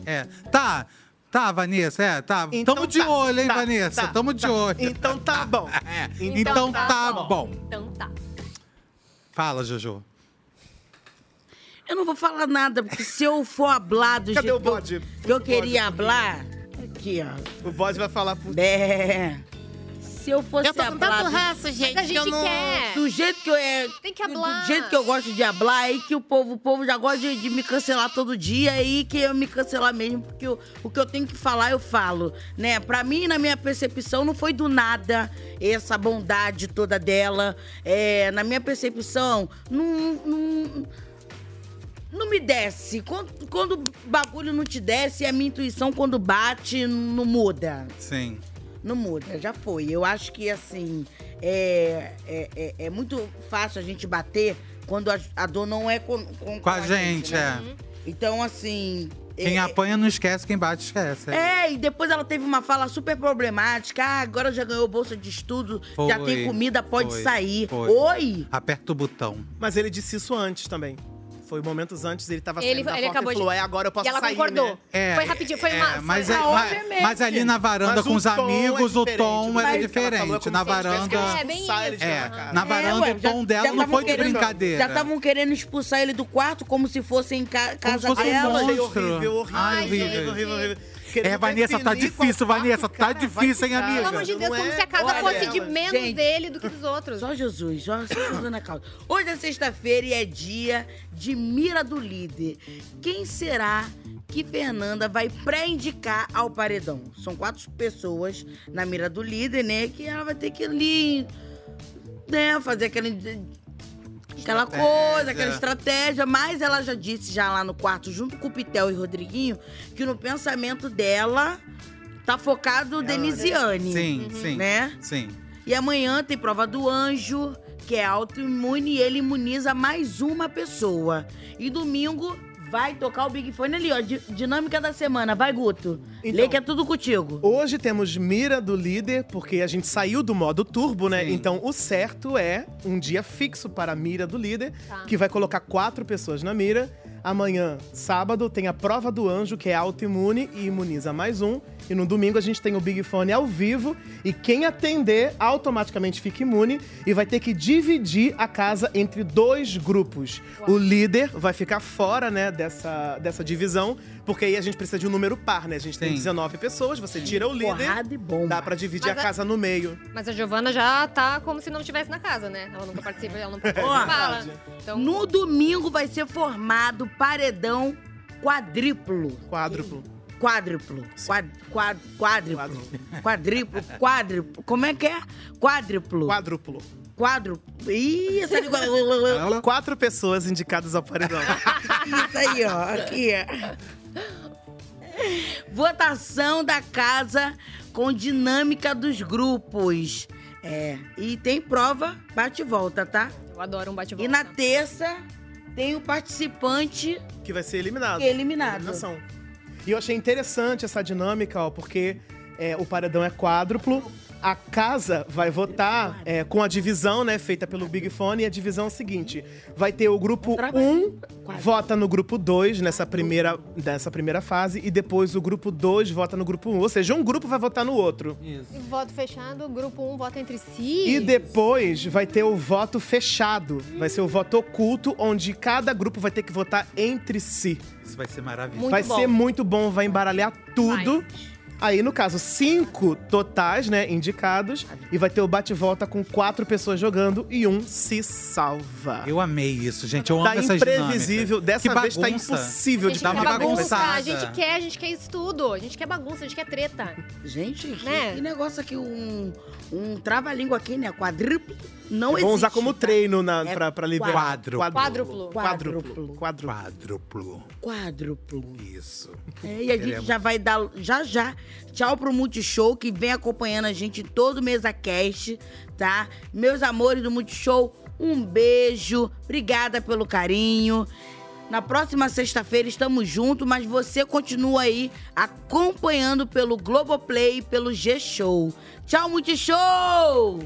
é. É. Tá, tá, Vanessa, é, tá. Então Tamo de tá, olho, hein, tá, Vanessa? tá, Tamo de tá. olho. Então tá bom. É, então, tá, bom. Então tá. Fala, Jojo. Eu não vou falar nada, porque se eu for hablar do Cadê jeito o bode? que eu, eu queria hablar... Aqui, ó. O bode vai falar por. É. se eu fosse Eu tô com tanto ranço, gente, a que eu gente não- quer. Do jeito que eu é. Tem que hablar. Do jeito que eu gosto de hablar, aí que o povo, o povo já gosta de, de me cancelar todo dia, aí que eu me cancelar mesmo, porque eu- o que eu tenho que falar, eu falo. Né? Pra mim, na minha percepção, não foi do nada essa bondade toda dela. É, na minha percepção, não. não não me desce. Quando, quando o bagulho não te desce, a minha intuição, quando bate, não muda. Sim. Não muda, já foi. Eu acho que, assim, é, é, é, é muito fácil a gente bater quando a, a dor não é com, com, Com a gente, né? é. Então, assim... Quem é, apanha não esquece, quem bate esquece. é, e depois ela teve uma fala super problemática. Ah, agora já ganhou bolsa de estudo, já Foi, tem comida, pode foi, sair. foi. Oi? Aperta o botão. Mas ele disse isso antes também. Foi momentos antes, ele tava Ele- saindo da ele porta acabou e de- falou, é, agora eu posso E ela sair, concordou. né? É, Foi rapidinho, foi uma. Mas, foi- é- mas- mas ali na varanda Mas com os é amigos, o tom do era é diferente. Na varanda. É, bem de É, na varanda o tom dela não foi de brincadeira. Já estavam querendo expulsar ele do quarto como se fosse em ca- casa fosse um dela. monstro. Horrível, horrível, horrível, horrível. É, Vanessa, tá difícil, Vanessa, tá difícil, hein, amiga? Pelo amor de Deus, como é- se a casa fosse de menos gente. dele do que dos outros. Só Jesus, só, só Jesus na causa. Hoje é sexta-feira e é dia de mira do líder. Quem será que Fernanda vai pré-indicar ao paredão? São quatro pessoas na mira do líder, né? Que ela vai ter que ali, né, fazer aquele. Aquela coisa, aquela estratégia, mas ela já disse já lá no quarto, junto com o Pitel e o Rodriguinho, que no pensamento dela tá focado Denisiane. Sim, sim. Né? Sim. E amanhã tem prova do anjo, que é autoimune, e ele imuniza mais uma pessoa. E domingo vai tocar o Big Fone ali, ó. di- dinâmica da semana. Vai, Guto. Lê que é tudo contigo. Hoje temos mira do líder, porque a gente saiu do modo turbo, né? Então o certo é um dia fixo para a mira do líder, Tá. que vai colocar quatro pessoas na mira. Amanhã, sábado, tem a prova do anjo, que é autoimune e imuniza mais um. E no domingo a gente tem o Big Fone ao vivo. E quem atender automaticamente fica imune e vai ter que dividir a casa entre dois grupos. O líder vai ficar fora, né, dessa, dessa divisão, porque aí a gente precisa de um número par, né? A gente tem Sim. 19 pessoas, você tira o líder. Porrada e bomba. Dá pra dividir Mas a a- casa no meio. Mas a Giovana já tá como se não estivesse na casa, né? Ela nunca participa, ela não fala. Então, No domingo vai ser formado paredão quadriplo. Quádruplo. Quádruplo. Quad, quad, quádruplo. Quadriplo. Quádruplo. Como é que é? Quádruplo. Quádruplo. Quádruplo. Ih, essa língua. Quatro pessoas indicadas ao paredão. Isso aí, ó. Aqui, ó. Votação da casa com dinâmica dos grupos. É. E tem prova, bate e volta, tá? eu adoro um bate E na terça tem o participante que vai ser eliminado. que é eliminado. Eliminação. E eu achei interessante essa dinâmica, ó, porque é, o paredão é quádruplo. A casa vai votar é, com a divisão, né, feita pelo Big Fone. E a divisão é a seguinte: vai ter o grupo 1 vota no grupo 2 nessa primeira, nessa primeira fase, e depois o grupo 2 vota no grupo 1. Ou seja, um grupo vai votar no outro. E voto fechado, grupo 1 vota entre si. E depois vai ter o voto fechado. Vai ser o voto oculto, onde cada grupo vai ter que votar entre si. Isso vai ser maravilhoso. vai ser muito bom, vai embaralhar tudo. Aí, no caso, cinco totais, né, indicados. E vai ter o bate-volta com quatro pessoas jogando e um se salva. Eu amei isso, gente. Eu amo Tá essas imprevisível. dinâmicas. Dessa Que vez tá impossível de dar uma bagunça, bagunçada. a gente quer, a gente quer isso tudo. A gente quer bagunça, a gente quer treta. Gente, que, Né? que negócio aqui, um, um trava-língua aqui, né? Quadrúplo. Não existe. Vamos usar como treino na, É pra, pra liberar. quádruplo. Quádruplo. Isso. É, e a gente já vai dar, já já, tchau pro Multishow, que vem acompanhando a gente todo mesa cast, tá? Meus amores do Multishow, um beijo, obrigada pelo carinho. Na próxima sexta-feira estamos juntos, mas você continua aí acompanhando pelo Globoplay e pelo G-Show. Tchau, Multishow!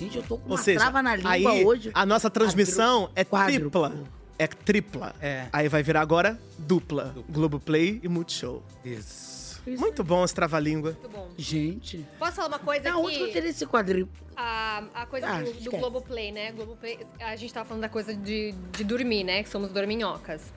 Gente, eu tô com Ou uma seja, trava na língua aí, hoje. a nossa transmissão é Quádruplo. tripla. É tripla. É. Aí vai virar agora dupla. Globoplay e Multishow. Isso. Muito bom esse trava-língua. Muito bom. Gente. Posso falar uma coisa Da onde que eu teria esse quadriplo? A, a coisa Ah, do, do. Globoplay, né? Globoplay, a gente tava falando da coisa de, de dormir, né? Que somos dorminhocas.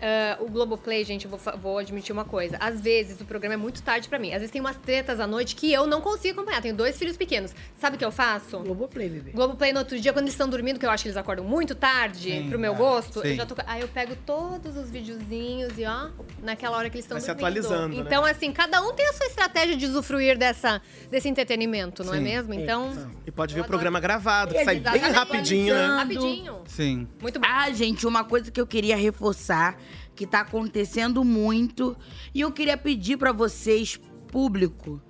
Ah, o Globoplay, gente, eu vou, vou admitir uma coisa. Às vezes o programa é muito tarde pra mim. Às vezes tem umas tretas à noite que eu não consigo acompanhar. Tenho dois filhos pequenos. Sabe o que eu faço? Globoplay, bebê. Globoplay no outro dia, quando eles estão dormindo, que eu acho que eles acordam muito tarde, Sim, pro meu é. gosto, eu Sim. já tô. Aí eu pego todos os videozinhos e ó, naquela hora que eles estão Vai se dormindo. atualizando, né? Então, assim, cada um tem a sua estratégia de usufruir dessa, desse entretenimento, não é Sim. mesmo? Então. E pode ver o programa gravado, que sai bem rapidinho, né? Rapidinho. Sim. Muito bom. Ah, gente, uma coisa que eu queria reforçar, que tá acontecendo muito, e eu queria pedir pra vocês, público,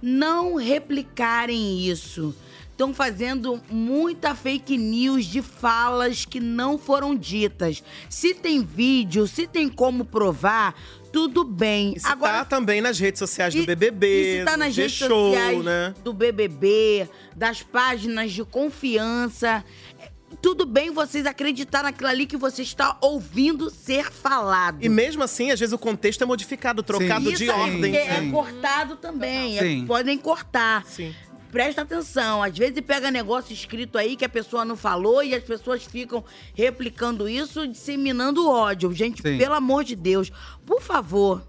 não replicarem isso. Estão fazendo muita fake news de falas que não foram ditas. Se tem vídeo, se tem como provar, tudo bem. Isso tá também nas redes sociais do BBB, Isso tá nas redes G-Show, sociais né? do BBB, das páginas de confiança. É, Tudo bem vocês acreditar naquilo ali que você está ouvindo ser falado. E mesmo assim, às vezes o contexto é modificado, trocado Isso de aí, ordem. É, é cortado também. é- podem cortar. Sim. Presta atenção, às vezes pega negócio escrito aí que a pessoa não falou e as pessoas ficam replicando isso, disseminando ódio. Gente, Sim. pelo amor de Deus, por favor.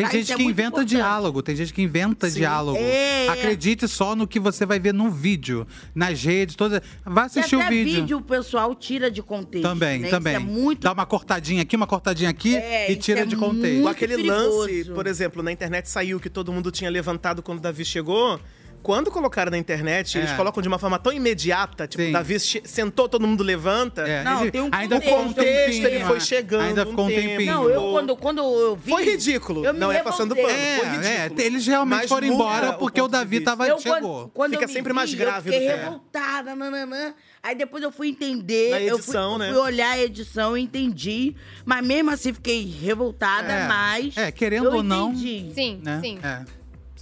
Tem tá? gente é que inventa importante. diálogo, tem gente que inventa Sim. diálogo. É, é. Acredite só no que você vai ver no vídeo, nas redes, todas. Vai assistir o até vídeo. o pessoal tira de contexto. Também, né? também. Isso é muito Dá uma cortadinha aqui, uma cortadinha aqui É, e tira é de contexto. Com aquele lance, por exemplo, na internet saiu que todo mundo tinha levantado quando o Davi chegou. Quando colocaram na internet, eles É. colocam de uma forma tão imediata, tipo, o Davi sentou, todo mundo levanta. É, Não, ele- tem um ainda o ficou um contexto, tempinho, ele foi é. chegando. Ainda ficou um tempinho. Não, eu quando, quando eu vi. Foi ridículo. eu Não é passando pano. revoltei. Foi ridículo. É, eles realmente Mas foram embora o porque o de Davi tava, Eu, chegou. quando, quando Fica sempre mais vi, grave Eu fiquei do que é. revoltada, nananã. Aí depois eu fui entender. Na eu edição, fui, né? fui olhar a edição e entendi. Mas mesmo assim fiquei revoltada, É. mas. É, querendo eu ou não, Entendi. Sim, né? sim.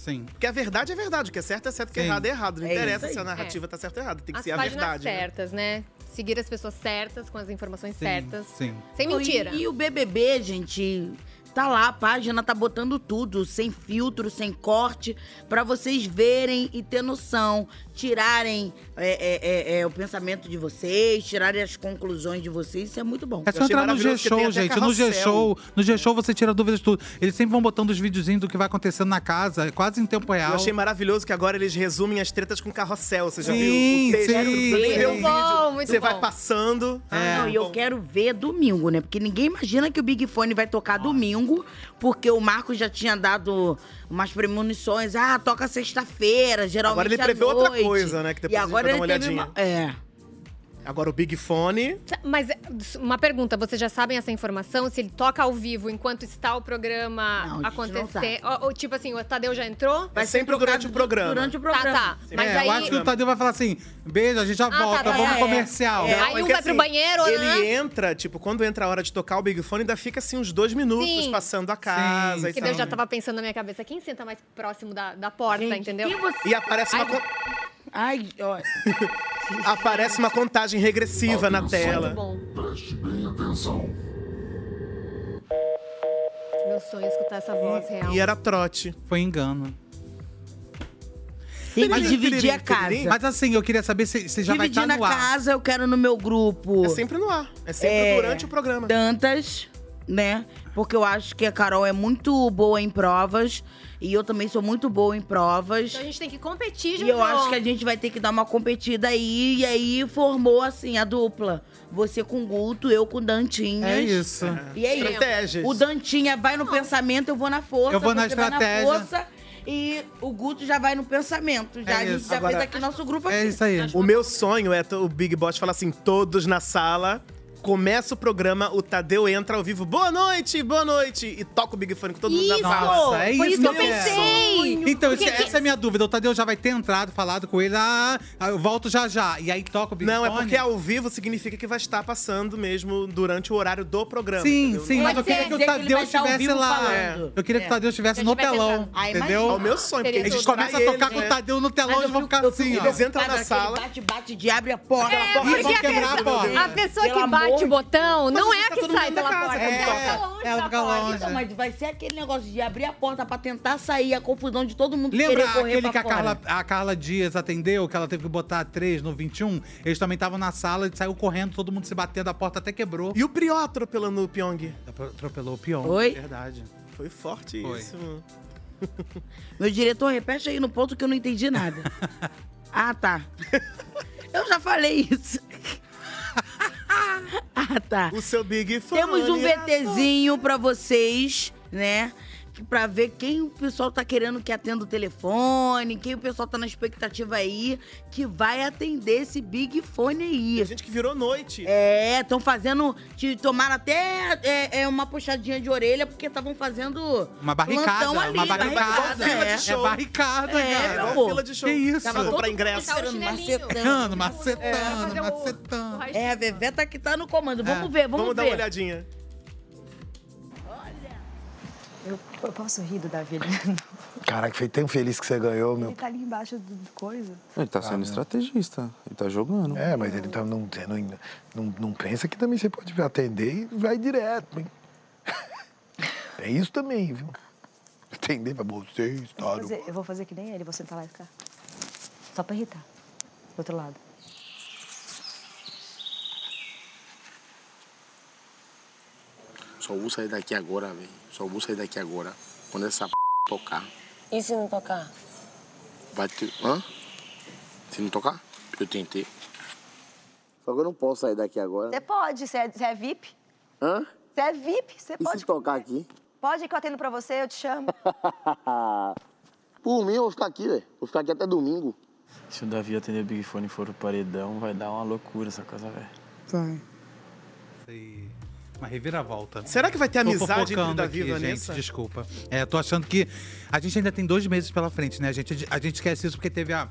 É, sim. Porque a verdade é verdade, o que é certo é certo, o que é Sim. errado é errado. Não É interessa isso se a aí. narrativa tá certa ou errada, tem que As ser a páginas verdade. né? certas, né? Seguir as pessoas certas, com as informações Sim, certas. sim. Sem mentira. E, e o BBB, gente, tá lá, a página tá botando tudo, sem filtro, sem corte, pra vocês verem e ter noção, tirarem é, é, é, é, o pensamento de vocês, tirarem as conclusões de vocês, isso é muito bom. É só entrar no G-Show, gente. No G-Show, no G-Show você tira dúvidas de tudo. Eles sempre vão botando os videozinhos do que vai acontecendo na casa, quase em tempo real. Eu achei maravilhoso que agora eles resumem as tretas com carrossel. Você já Sim, viu o texto? sim. O Muito bom, vídeo. muito Você bom. vai passando. Ah, não, e eu quero ver domingo, né? Porque ninguém imagina que o Big Fone vai tocar domingo, porque o Marcos já tinha dado umas premonições. Ah, toca sexta-feira, geralmente Agora ele prevê outra coisa, né? Que depois e a gente agora vai dar uma olhadinha. uma... É. Agora o Big Fone. Mas é, uma pergunta, vocês já sabem essa informação? Se ele toca ao vivo enquanto está o programa Não, a gente não acontecer? Ou, ou, tipo assim, o Tadeu já entrou? É sempre durante o programa. Durante o Tá, programa. tá. Mas é, aí. eu acho que o Tadeu vai falar assim: beijo, a gente já tá, volta, tá, vamos é, pro comercial. é. Aí é um vai pro banheiro, Ele né? entra, tipo, quando entra a hora de tocar o Big Fone, ainda fica assim uns dois minutos Sim. passando a casa e Que tal. eu já tava pensando na minha cabeça, quem senta mais próximo da, da porta, entendeu? E aparece uma, Ai, ó. aparece uma contagem regressiva na tela. bom. Preste bem atenção. Meu sonho é escutar essa voz real. E era trote. Foi engano. Tem que Mas- dividir a casa. Mas assim, eu queria saber se, se já vai Dividir estar na no ar. casa, eu quero no meu grupo. É sempre no ar. É sempre É, durante o programa. Dantas, né? Porque eu acho que a Carol é muito boa em provas. E eu também sou muito boa em provas. Então a gente tem que competir, E Jojo. eu acho que a gente vai ter que dar uma competida aí. E aí formou, assim, a dupla. Você com Guto, eu com Dantinhas. É isso. E é Estratégias. isso. O Dantinha vai no pensamento, eu vou na força. Eu vou na você vai estratégia. força, e o Guto já vai no pensamento. Já, É a gente já Agora- fez aqui nosso grupo aqui. É isso aí. O meu sonho é o Big Boss falar assim: todos na sala. Começa o programa, o Tadeu entra ao vivo. Boa noite, boa noite. E toca o Big Fone com todo mundo na Isso! sala. Nossa, é Foi isso que eu pensei! Então, Porque- essa é a minha dúvida. O Tadeu já vai ter entrado, falado com ele. Ah, eu volto já já. E aí toca o Big Não, é Fone? porque ao vivo significa que vai estar passando mesmo durante o horário do programa. Sim, entendeu? sim, mas eu quer queria que o que ele Tadeu estivesse lá. Eu queria que o É. Tadeu estivesse Se no telão. Ah, entendeu? É o meu sonho, porque eles gente tudo. começa a tocar eles, com o né? Tadeu no telão e vão ficar assim. Eles entram na sala. Bate, bate de abre a porta. É, porque vão quebrar a porta. a pessoa que bate bate-botão, não é a Tá que sai pela casa, porta. é, Ela fica longe ela da fica longe. Então, mas vai ser aquele negócio de abrir a porta pra tentar sair, a confusão de todo mundo Lembra querer correr aquele pra que a. Carla, a Carla Dias atendeu, que ela teve que botar três no 21? Eles também estavam na sala e saiu correndo, todo mundo se batendo, a porta até quebrou. E o Prió atropelando o Pyong? Atropelou o Pyong, Oi? verdade. Foi forte Foi. isso. Meu diretor, repete aí no ponto que eu não entendi nada. ah, tá. Eu já falei isso. ah, tá. O seu Big Fone. Temos um VTzinho pra vocês, né? Pra ver quem o pessoal tá querendo que atenda o telefone, quem o pessoal tá na expectativa aí, que vai atender esse Big Fone aí. A gente que virou noite. É, estão fazendo. te- Tomaram até é, é, uma puxadinha de orelha, porque estavam fazendo. Uma barricada, ali, uma barricada. é. É barricada, É, cara. meu amor. fila de show. Que isso? Tava todo mundo ingresso. Macetando, macetando. macetando, macetando. É, a Vevé tá que tá no comando. Vamos É. ver, vamos, Vamos ver. dar uma olhadinha. Eu, eu posso rir do Davi? Caraca, fiquei tão feliz que você ganhou, meu. Ele tá ali embaixo do, do coisa. Ele tá sendo Ah, estrategista. Ele tá jogando. É, mas ele tá, não, não, não, não pensa que também você pode atender e vai direto, hein? É isso também, viu? Atender pra você, Eu está vou, fazer, eu vou fazer que nem ele, vou sentar lá e ficar. Só pra irritar. Do outro lado. Só vou sair daqui agora, velho. Só vou sair daqui agora. Quando essa p tocar, E se não tocar? vai ter. Hã? Se não tocar? Eu tentei. Só que eu não posso sair daqui agora. Você pode, você é, é VIP. Hã? Você é VIP, você pode. se tocar aqui? Pode que eu atendo pra você, eu te chamo. Por mim, eu vou ficar aqui, velho. Vou ficar aqui até domingo. Se o Davi atender o Big Fone e for o paredão, vai dar uma loucura essa coisa, velho. Vai. Sei. Uma reviravolta. Será que vai ter amizade entre fofocando Davi e aqui, Vanessa? Gente, desculpa. É, tô achando que a gente ainda tem dois meses pela frente, né? A gente, a gente esquece isso porque teve a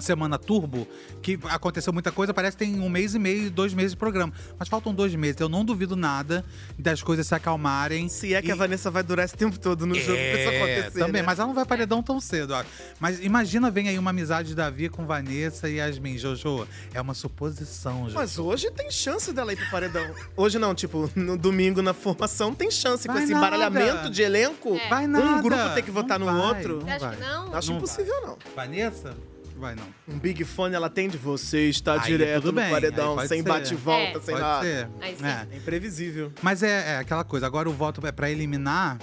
semana turbo, que aconteceu muita coisa, parece que tem um mês e meio, dois meses de programa. Mas faltam dois meses. Eu não duvido nada das coisas se acalmarem. Se é que a Vanessa vai durar esse tempo todo no jogo pra isso acontecer. também, né? mas ela não vai paredão tão cedo, ó. Mas imagina, vem aí uma amizade de Davi com Vanessa e Yasmin, Jojo. É uma suposição, Jojo. Mas hoje tem chance dela ir pro paredão. Hoje não, tipo, no domingo na formação tem chance Vai com esse nada. embaralhamento de elenco. É. Vai Um grupo ter que votar Não no vai, outro. não Você acha vai. que não? Acho Não impossível, não. Vanessa? Vai não. Um Big Fone, ela tem de você, está Aí, direto tudo no bem, paredão, sem bate-volta, É. sem Pode nada. ser. É. É imprevisível. Mas é, é aquela coisa, agora o voto é pra eliminar,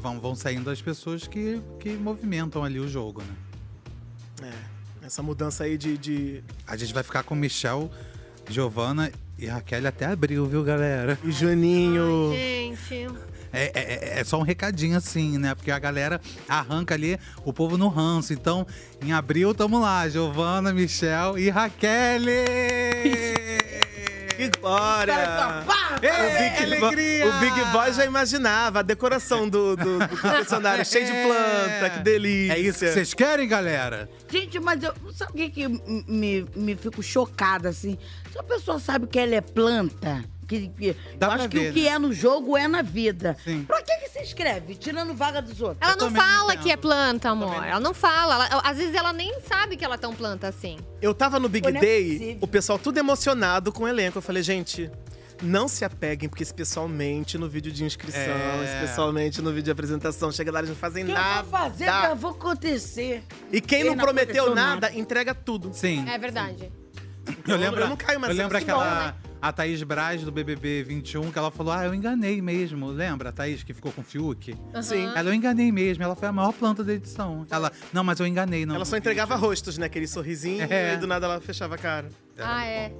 vão, vão saindo as pessoas que, que movimentam ali o jogo, né? É. Essa mudança aí de. de... A gente vai ficar com Michel, Giovana e Raquel até abril, viu, galera? E Juninho. Gente. É, é- é- é só um recadinho assim, né? Porque a galera arranca ali o povo no ranço. Então, em abril, tamo lá. Giovana, Michel e Raquel! Que glória! Ei, o, Big alegria! o Big Boy já imaginava a decoração do, do, do confessionário cheio de planta, que delícia. É isso que vocês querem, galera? Gente, mas eu, sabe o que, que me, me fico chocada, assim? Se a pessoa sabe que ela é planta, que, que- eu acho que ver, o que né? é no jogo é na vida. Sim. Pra que, que você escreve? Tirando vaga dos outros. Ela não fala que é planta, amor. Ela não fala. Ela- às vezes ela nem sabe que ela é tão planta assim. Eu tava no Big Pô, é Day, o pessoal tudo emocionado com o elenco. Eu falei, gente, não se apeguem, porque esse pessoal mente no vídeo de inscrição, É. esse pessoal mente no vídeo de apresentação. Chega lá, eles não fazem O que nada. eu vou fazer, eu vou acontecer. E quem E não não prometeu aconteceu nada, entrega tudo. Sim. É verdade. Eu lembro, eu não caio mais Eu lembro aquela. né? A Thaís Braz do BBB 21, que ela falou: Ah, eu enganei mesmo. Lembra a Thaís que ficou com o Fiuk? Sim. Ela, eu enganei mesmo. Ela foi a maior planta da edição. Ela, não, mas eu enganei. Não, Ela só entregava rostos, né? Aquele sorrisinho, É. e do nada ela fechava a cara. Ah, é.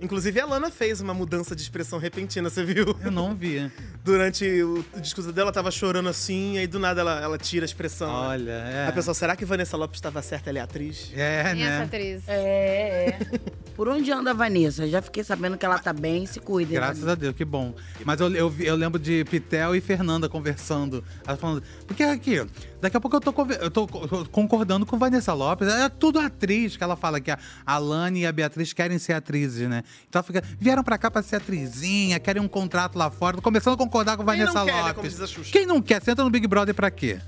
Inclusive, a Lana fez uma mudança de expressão repentina, você viu? Eu não vi. Durante o discurso dela, ela tava chorando assim, aí do nada ela, ela tira a expressão. né? Olha, é. A pessoa, será que Vanessa Lopes estava certa? Ela é atriz? É, Quem é essa né? atriz? É, é. Por onde anda a Vanessa? Já fiquei sabendo que ela tá bem, se cuida. Graças a Deus, que bom. Mas eu, eu, eu lembro de Pitel e Fernanda conversando. Ela falando. Porque aqui, daqui a pouco eu tô, eu tô co- tô concordando com Vanessa Lopes. É tudo atriz, que ela fala que a Alane e a Beatriz querem ser atrizes, né? Então ela fica. Vieram pra cá pra ser atrizinha, querem um contrato lá fora. Tô começando a concordar com Quem não Vanessa quer, né, Lopes. como diz a Xuxa. Quem não quer? Senta no Big Brother pra quê?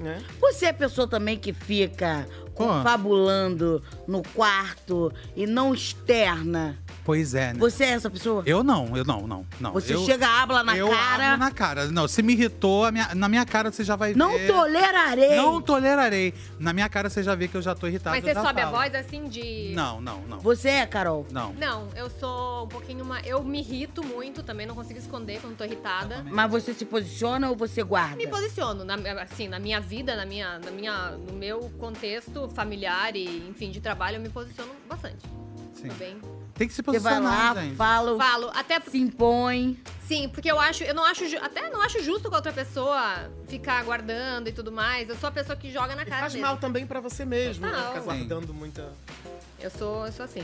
Né? Você é a pessoa também que fica confabulando no quarto e não externa Pois é, né? Você é essa pessoa? Eu não, eu não, não, não. Você eu, chega, habla na eu cara. abro na cara. Não, se me irritou, a minha- na minha cara você já vai Não ver. tolerarei. Não tolerarei. Na minha cara você já vê que eu já tô irritado. Mas você sobe a voz assim de. Não, não, não. Você é, Carol? Não. Não, eu sou um pouquinho uma. Eu me irrito muito também, não consigo esconder quando tô irritada. Mas você se posiciona ou você guarda? Me posiciono, na, assim, na minha vida, na minha, na minha, no meu contexto familiar e, enfim, de trabalho, eu me posiciono bastante. Sim. Tô bem. Tem que se Você vai posicionar, lá, gente. fala, Falo, até se impõe. Sim, porque eu acho, eu não acho, ju- até não acho justo com a outra pessoa ficar aguardando e tudo mais. Eu sou a pessoa que joga na cara Faz mesmo. mal também pra você mesmo, né? Total. Ficar guardando muita. Eu sou, eu sou assim.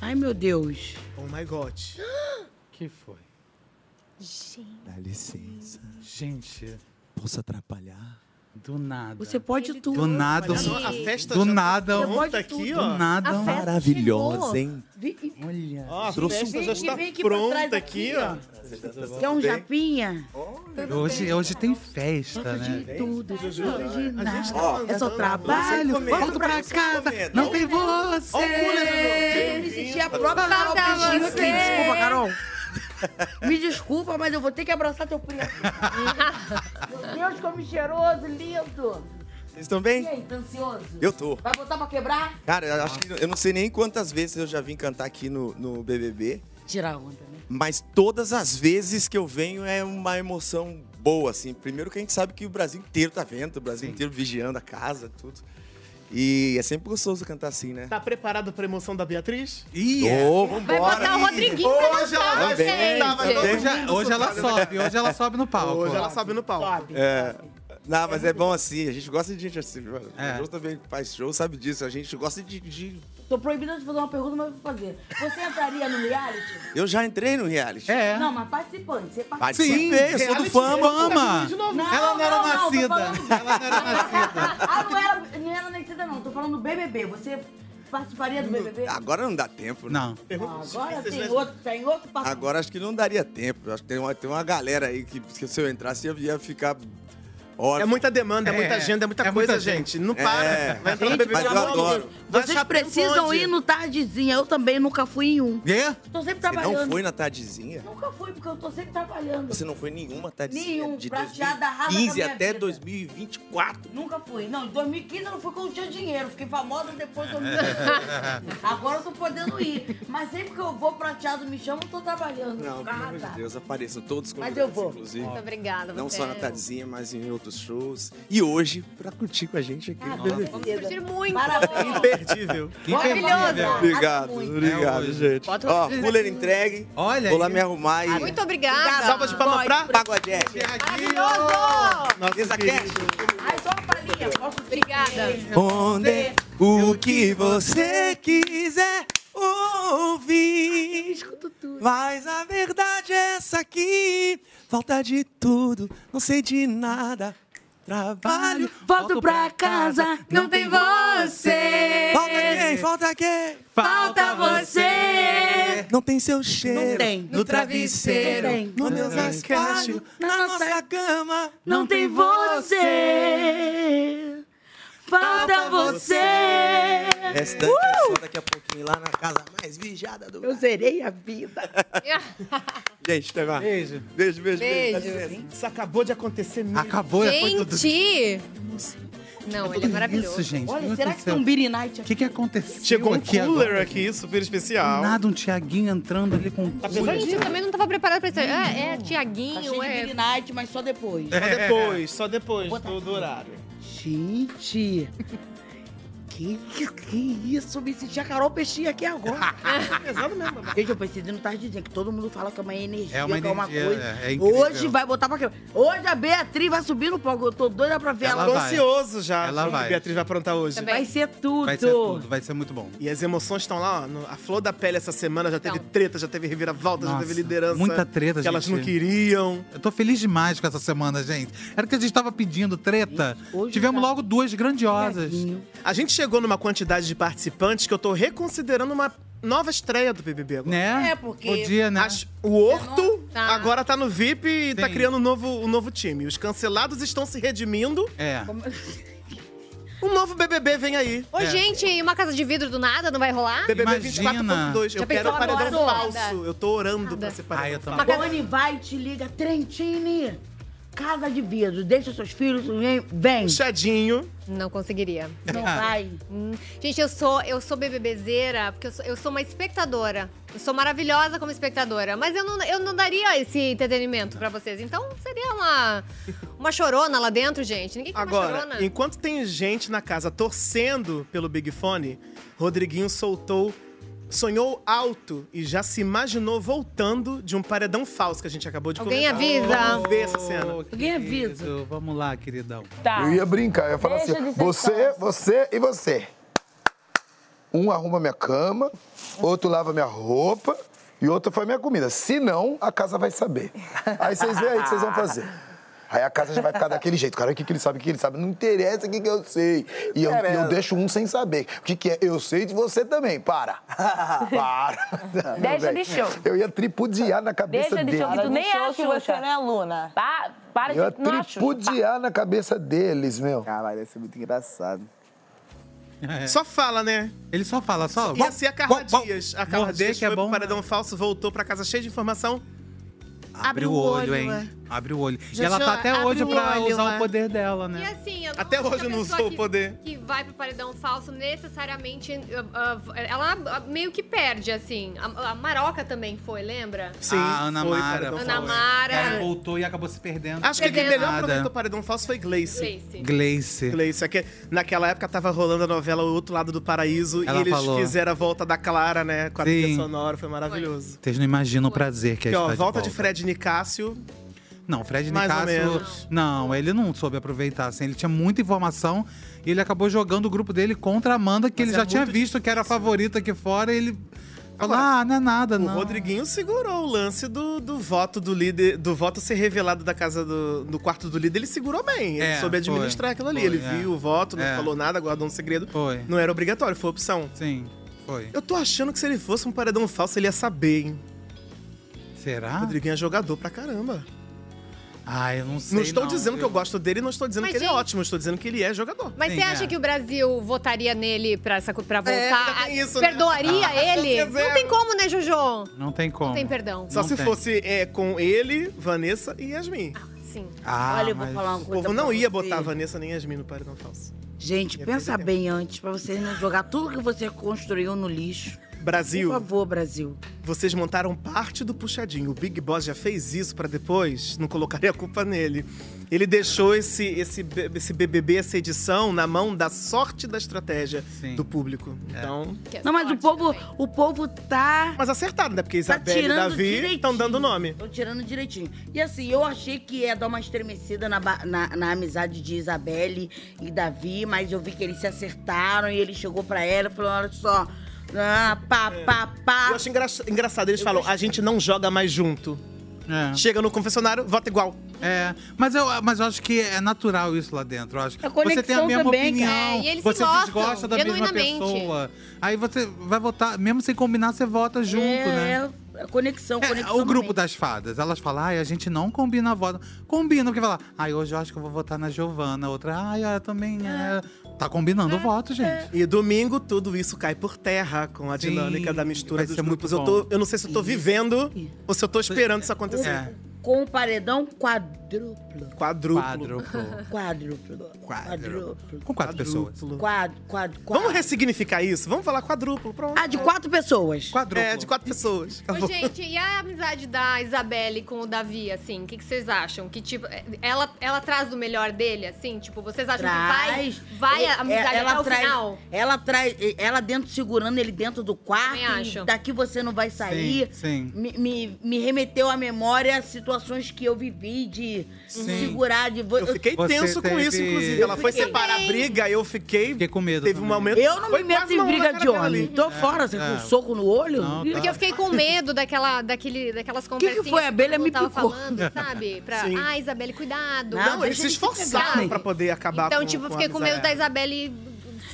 Ai, meu Deus. Oh my god. que foi? Dá licença. Gente. Posso atrapalhar? Do nada. Você pode tudo. Do nada. Olha, a festa do já tá nada. pronta aqui, ó. Do nada. A festa Maravilhosa, hein? Olha. Ó, a Trouxe festa um- já está pronta aqui, ó. Quer um japinha? Hoje, hoje tem festa, né? Tudo, hoje nada. Ó, é só trabalho, volta pra casa, Não tem você. Ele sentia a própria Carol. Desculpa, Carol. Me desculpa, mas eu vou ter que abraçar teu primo. Meu Deus, como cheiroso, lindo. Vocês estão E bem? aí, tá ansioso? Eu tô. Vai botar pra quebrar? Cara, eu acho que eu não sei nem quantas vezes eu já vim cantar aqui no, no BBB, Tirar onda, né? mas todas as vezes que eu venho é uma emoção boa, assim. Primeiro que a gente sabe que o Brasil inteiro tá vendo, o Brasil inteiro vigiando a casa, tudo. E é sempre gostoso cantar assim, né? Tá preparado pra emoção da Beatriz? Ih, Ô, Vai vambora! botar o Rodriguinho pra Hoje ela vai vai todo Hoje, mundo hoje ela sobe, hoje ela sobe no palco. Hoje ela sobe no palco. É. Não, mas é bom assim, a gente gosta de gente assim. mano. É. O João também faz show, sabe disso. A gente gosta de, de- Tô proibida de fazer uma pergunta, mas vou fazer. Você entraria no reality? Eu já entrei no reality. É. Não, mas participante. Você participa. Participei, eu sou do reality fama. Fama! Não, Ela não era não, nascida. falando- Ela não era nascida. Ah, não era, não era nascida, não. Tô falando do BBB. Você participaria do BBB? Agora não dá tempo, né? Não. Ah, agora tem outro, tem outro papo. Agora acho que não daria tempo. Acho que tem uma, tem uma galera aí que, que se eu entrasse ia, ia ficar É muita demanda, é, muita É, agenda, é muita é coisa, muita gente. Não É. para. Vai entrar no BBB pelo amor de. Deus. Vocês precisam ir no Tardezinha. Eu também nunca fui em um. Quê? Tô sempre Você trabalhando. não foi na tardezinha? Nunca fui, porque eu tô sempre trabalhando. Você não foi nenhuma tardezinha? Nenhum, de prateada arrasa com a 2015 minha até vida. 2024. Nunca fui. Não, em 2015 eu não fui porque eu não tinha dinheiro. Fiquei famosa depois de 2015. Agora eu tô podendo ir. Mas sempre que eu vou prateado me chamam, eu tô trabalhando. Não, pelo amor de Deus, apareçam todos Mas convidados, eu vou. inclusive. Muito obrigada, Não você só na é- tardezinha, mas em outros shows. E hoje, pra curtir com a gente aqui BBB. Vamos curtir muito. Parabéns. Imperdível. Que Maravilhoso. imperdível. Obrigado, muito. obrigado, É gente. Bota Ó, cooler entregue. Olha Vou lá aí. me arrumar e... Muito obrigada. Salva de palmas pra Pagodete. Maravilhoso. querido. Cash. Ai, só uma palhinha. Obrigada. Responde o que você quiser ouvir. Mas a verdade é essa aqui. Falta de tudo, não sei de nada. Trabalho. Volto pra casa, não tem você. Falta quem? Falta quem? Falta você. Não tem seu cheiro. Não tem. No travesseiro. Não tem. No meu espalho. Na nossa cama. Não tem você. Falta você. Restante é só daqui a pouquinho lá na casa mais vigiada do Eu zerei a vida. Gente, até mais. Beijo. Beijo, beijo, beijo. Beijo. licença. Isso acabou de acontecer mesmo. Acabou, foi tudo. Gente! Não, ele é maravilhoso. Isso, gente. Olha, será que tem um Beer Night O aqui? que, que aconteceu Chegou um aqui cooler aqui, super especial. Nada, um Tiaguinho entrando ali com Tá cooler. Gente, eu também não tava preparada pra isso. É, é Tá Tiaguinho, de é. Beer Night, mas só depois. Só depois, só depois do, do horário. Gente. Que, que, que isso? Me senti a Carol Peixinho aqui agora. Pesado mesmo, babá. Gente, eu pensei não tá dizendo que todo mundo fala que é uma energia, É uma que é uma energia, coisa. é, é. Hoje vai botar pra quê? Hoje a Beatriz vai subir no palco. Eu tô doida pra ver ela. Ela Tô vai. ansioso já. Ela com o que vai. a Beatriz vai aprontar hoje. Também. Vai ser tudo. Vai ser tudo, vai ser muito bom. E as emoções estão lá, ó, no- a flor da pele essa semana já teve Então. treta, já teve reviravolta, já Nossa, teve liderança. muita treta, Que elas gente. não queriam. Eu tô feliz demais com essa semana, gente. Era que a gente tava pedindo treta. Hoje Tivemos tá- logo duas grandiosas. A gente chegou numa quantidade de participantes que eu tô reconsiderando uma nova estreia do BBB agora. Né? É, porque- Podia, né? As- o Horto Tá. agora tá no VIP e tá Sim. criando um novo, um novo time. Os cancelados estão se redimindo. É. Um novo BBB vem aí. Ô, gente, e uma casa de vidro do nada não vai rolar? BBB 24.2. Eu Já quero pensou paredão falso. Eu tô orando pra ser paredão Ah, eu falso. Boni vai e te liga, Trentini. Casa de vidro, deixa seus filhos, vem. Puxadinho. Não conseguiria. Não vai. Hum. Gente, eu sou, eu sou BBBzeira porque eu sou, eu sou uma espectadora. Eu sou maravilhosa como espectadora. Mas eu não, eu não daria esse entretenimento pra vocês. Então seria uma, uma chorona lá dentro, gente. Ninguém quer uma Agora, chorona. enquanto tem gente na casa torcendo pelo Big Fone, Rodriguinho soltou, sonhou alto e já se imaginou voltando de um paredão falso que a gente acabou de Alguém comentar. avisa. Vamos ver essa cena. Alguém avisa. Querido, Vamos lá, queridão. Tá. Eu ia brincar, eu ia falar Deixa assim: ser você, sócio. você e você. Um arruma minha cama, outro lava minha roupa e outro faz minha comida. Se não, a casa vai saber. Aí vocês veem aí o que vocês vão fazer. Aí a casa já vai ficar daquele jeito. Cara, o que, que ele sabe, o que, que ele sabe. Não interessa o que, que eu sei. E eu, eu deixo um sem saber. O que, que é? Eu sei de você também. Para. Para. Deixa de show. Eu ia tripudiar na cabeça Deixa de deles. show, que tu nem é a que você não é Luna. Pa- para Eu ia de... Não é a Xuxa. tripudiar na cabeça deles, meu. Caralho, deve ser muito engraçado. Só fala, né? Ele só fala, só. Ia ser a Carla Dias. A Carla Dias que é foi bom, pro paredão falso, voltou pra casa cheia de informação. Abre o olho, hein? Abre o olho. Já e ela tá até hoje pra olho, usar é. o poder dela, E né? assim, eu não Até hoje a não usou o poder. Que vai pro paredão falso, necessariamente, uh, uh, ela uh, meio que perde, assim. A, a Maroca também foi, lembra? Sim, a Ana foi Mara. Ana Mara. Ela voltou e acabou se perdendo. Acho que quem Perdendo. melhor aproveitou o paredão falso foi Gleice. Gleice. Gleice. Gleice. É que naquela época tava rolando a novela O Outro Lado do Paraíso Ela e eles falou. fizeram a volta da Clara, né? Com a trilha Sim. sonora, foi maravilhoso. Vocês não imaginam o prazer que é Aqui, ó, estar volta de de Fred Nicásio. Não, Fred Mais Nicásio. Não, ele não soube aproveitar. Assim, ele tinha muita informação e ele acabou jogando o grupo dele contra a Amanda, que Mas ele é já tinha visto que era a favorita aqui fora. E ele falou: ah, não é nada, O não. Rodriguinho segurou o lance do, do voto do líder, do voto ser revelado da casa do, do quarto do líder. Ele segurou bem. Ele É, soube administrar foi. aquilo ali. Foi, ele é. viu o voto, não É. falou nada, guardou um segredo. Foi. Não era obrigatório, foi opção. Sim, foi. Eu tô achando que se ele fosse um paredão falso, ele ia saber, hein? Será? Rodriguinho é jogador pra caramba. Ah, eu não sei. não estou dizendo que eu gosto dele, não estou dizendo Mas, que ele é ótimo, estou dizendo que ele é jogador. Mas você acha que o Brasil votaria nele pra, essa, pra voltar? ainda tem isso, né? Perdoaria Ah, ele? é Não tem como, né, Jojo? Não tem como. Não tem perdão. Só Não se tem. fosse é, com ele, Vanessa e Yasmin. Sim. Ah, Olha, eu vou mas- falar uma O coisa povo pra não ia você. botar Vanessa nem Yasmin no paredão falso. Gente, pensa bem antes, pra vocês não jogar tudo que você construiu no lixo. Brasil, Por favor, Brasil. vocês montaram parte do puxadinho. O Big Boss já fez isso pra depois não colocarem a culpa nele. Ele deixou esse, esse, esse BBB, essa edição, na mão da sorte da estratégia do público. Então. Não, mas o povo, o povo tá. Mas acertaram, né? Porque Tá Isabelle e tirando Davi estão dando nome. Tô tirando direitinho. E assim, eu achei que ia dar uma estremecida na, na, na amizade de Isabelle e Davi, mas eu vi que eles se acertaram e ele chegou pra ela e falou: olha só. Ah, pá, pá, pá. Eu acho engra- engraçado, eles falam, a gente não joga mais junto. É. Chega no confessionário, vota igual. É, mas eu, mas eu acho que é natural isso lá dentro. Eu acho. A você tem a conexão mesma também, opinião. É, e eles você desgosta da mesma genuinamente. pessoa. Aí você vai votar, mesmo sem combinar, você vota junto, é, né? é, conexão, É, conexão. o grupo também. das fadas, elas falam, ai, a gente não combina voto. Combina, porque fala, ai, hoje eu acho que eu vou votar na Giovana. Outra, ai, eu também é. Tá combinando o voto, gente. E domingo tudo isso cai por terra com a Sim, dinâmica da mistura vai dos ser muito grupos. Eu, bom. tô, eu não sei se eu tô vivendo ou se eu tô esperando isso acontecer. É. Com o paredão quadruplo. Quadruplo. Quádruplo. Quadruplo. Quadruplo. Com quatro pessoas. Quad, quad, quad. Vamos ressignificar isso? Vamos falar quadruplo, pronto. Ah, de quatro pessoas. Quadruplo. É, de quatro pessoas. Ô, Acabou. gente, e a amizade da Isabelle com o Davi, assim? O que, que vocês acham? Que, tipo, ela, ela traz o melhor dele, assim? Tipo, vocês acham Traz. que vai, vai a amizade É, até o traz, final? Ela traz, ela dentro, segurando ele dentro do quarto. Também acho. e Daqui você não vai sair. Sim, sim. Me, me, me remeteu à memória situações que eu vivi de Sim. segurar, de... Eu fiquei Você tenso com teve- isso, inclusive. Ela foi separar a briga, eu fiquei. Fiquei com medo. Teve um momento. Eu não foi me meto em briga de homem. Tô fora, você com é. um soco no olho? Não, tá. Porque eu fiquei com medo daquela, daquele, daquelas que conversinhas foi? A abelha me picou. falando, sabe? Pra, Sim. ah, Isabelle, cuidado. Não, Não, eles se esforçaram pra poder acabar Então, com tipo, com a fiquei com medo da Isabelle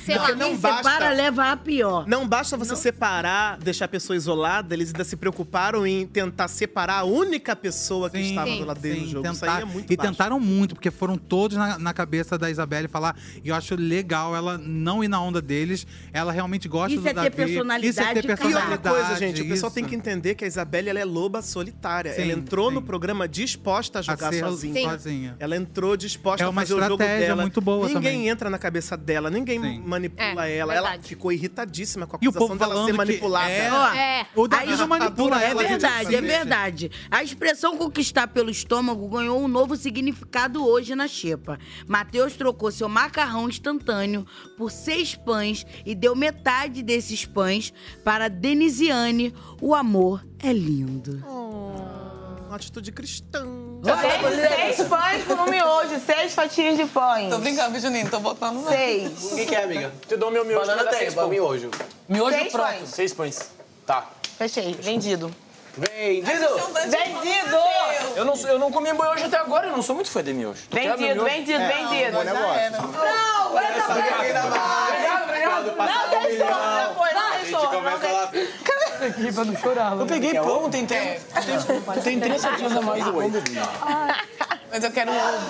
sei Porque lá. não Quem basta- separa leva a pior. Não basta você separar, deixar a pessoa isolada, eles ainda se preocuparam em tentar separar a única pessoa que estava do lado dele no Sim, jogo. Isso tentar- aí é muito e baixo. tentaram muito, porque foram todos na, na cabeça da Isabelle falar. E eu acho legal ela não ir na onda deles. Ela realmente gosta Isso do é ter Davi. personalidade, Isso é ter cara. E outra personalidade. coisa, gente, o pessoal isso. tem que entender que a Isabelle ela é loba solitária. Sim, ela entrou no programa disposta a jogar ser sozinha. Sim. sozinha. Ela entrou disposta É a uma fazer o jogo estratégia dela. muito boa Ninguém também. entra na cabeça dela, ninguém manipula É, ela. Ela verdade. ficou irritadíssima com a E o acusação povo dela ser manipulada. é- Ó, É. O Aí- não manipula É ela. gente, verdade, é verdade. A expressão conquistar pelo estômago ganhou um novo significado hoje na xepa. Matheus trocou seu macarrão instantâneo por seis pães e deu metade desses pães para Denisiane. O amor é lindo. Uma atitude cristã. Seis, seis pães por um miojo, seis fatias de pães. Tô brincando, Juninho, tô botando não. Seis. O que, que é, amiga? Te dou meu miojo. Banana tem, pão. miojo. Miojo Seis pronto. pães. Seis pães. Tá. Fechei, vendido. Vendido! Vendido! Eu não, eu não comi miojo até agora, eu não sou muito fã de miojo. Tu quer meu Vendido, miojo? vendido, vendido. bom negócio. Não, essa Obrigado, obrigado. Não deixou, já foi, não deixou. não deixou. Aqui pra não chorar. Eu peguei pão, tem. Tu tem três dias a mais do oi. Mas eu quero ovo.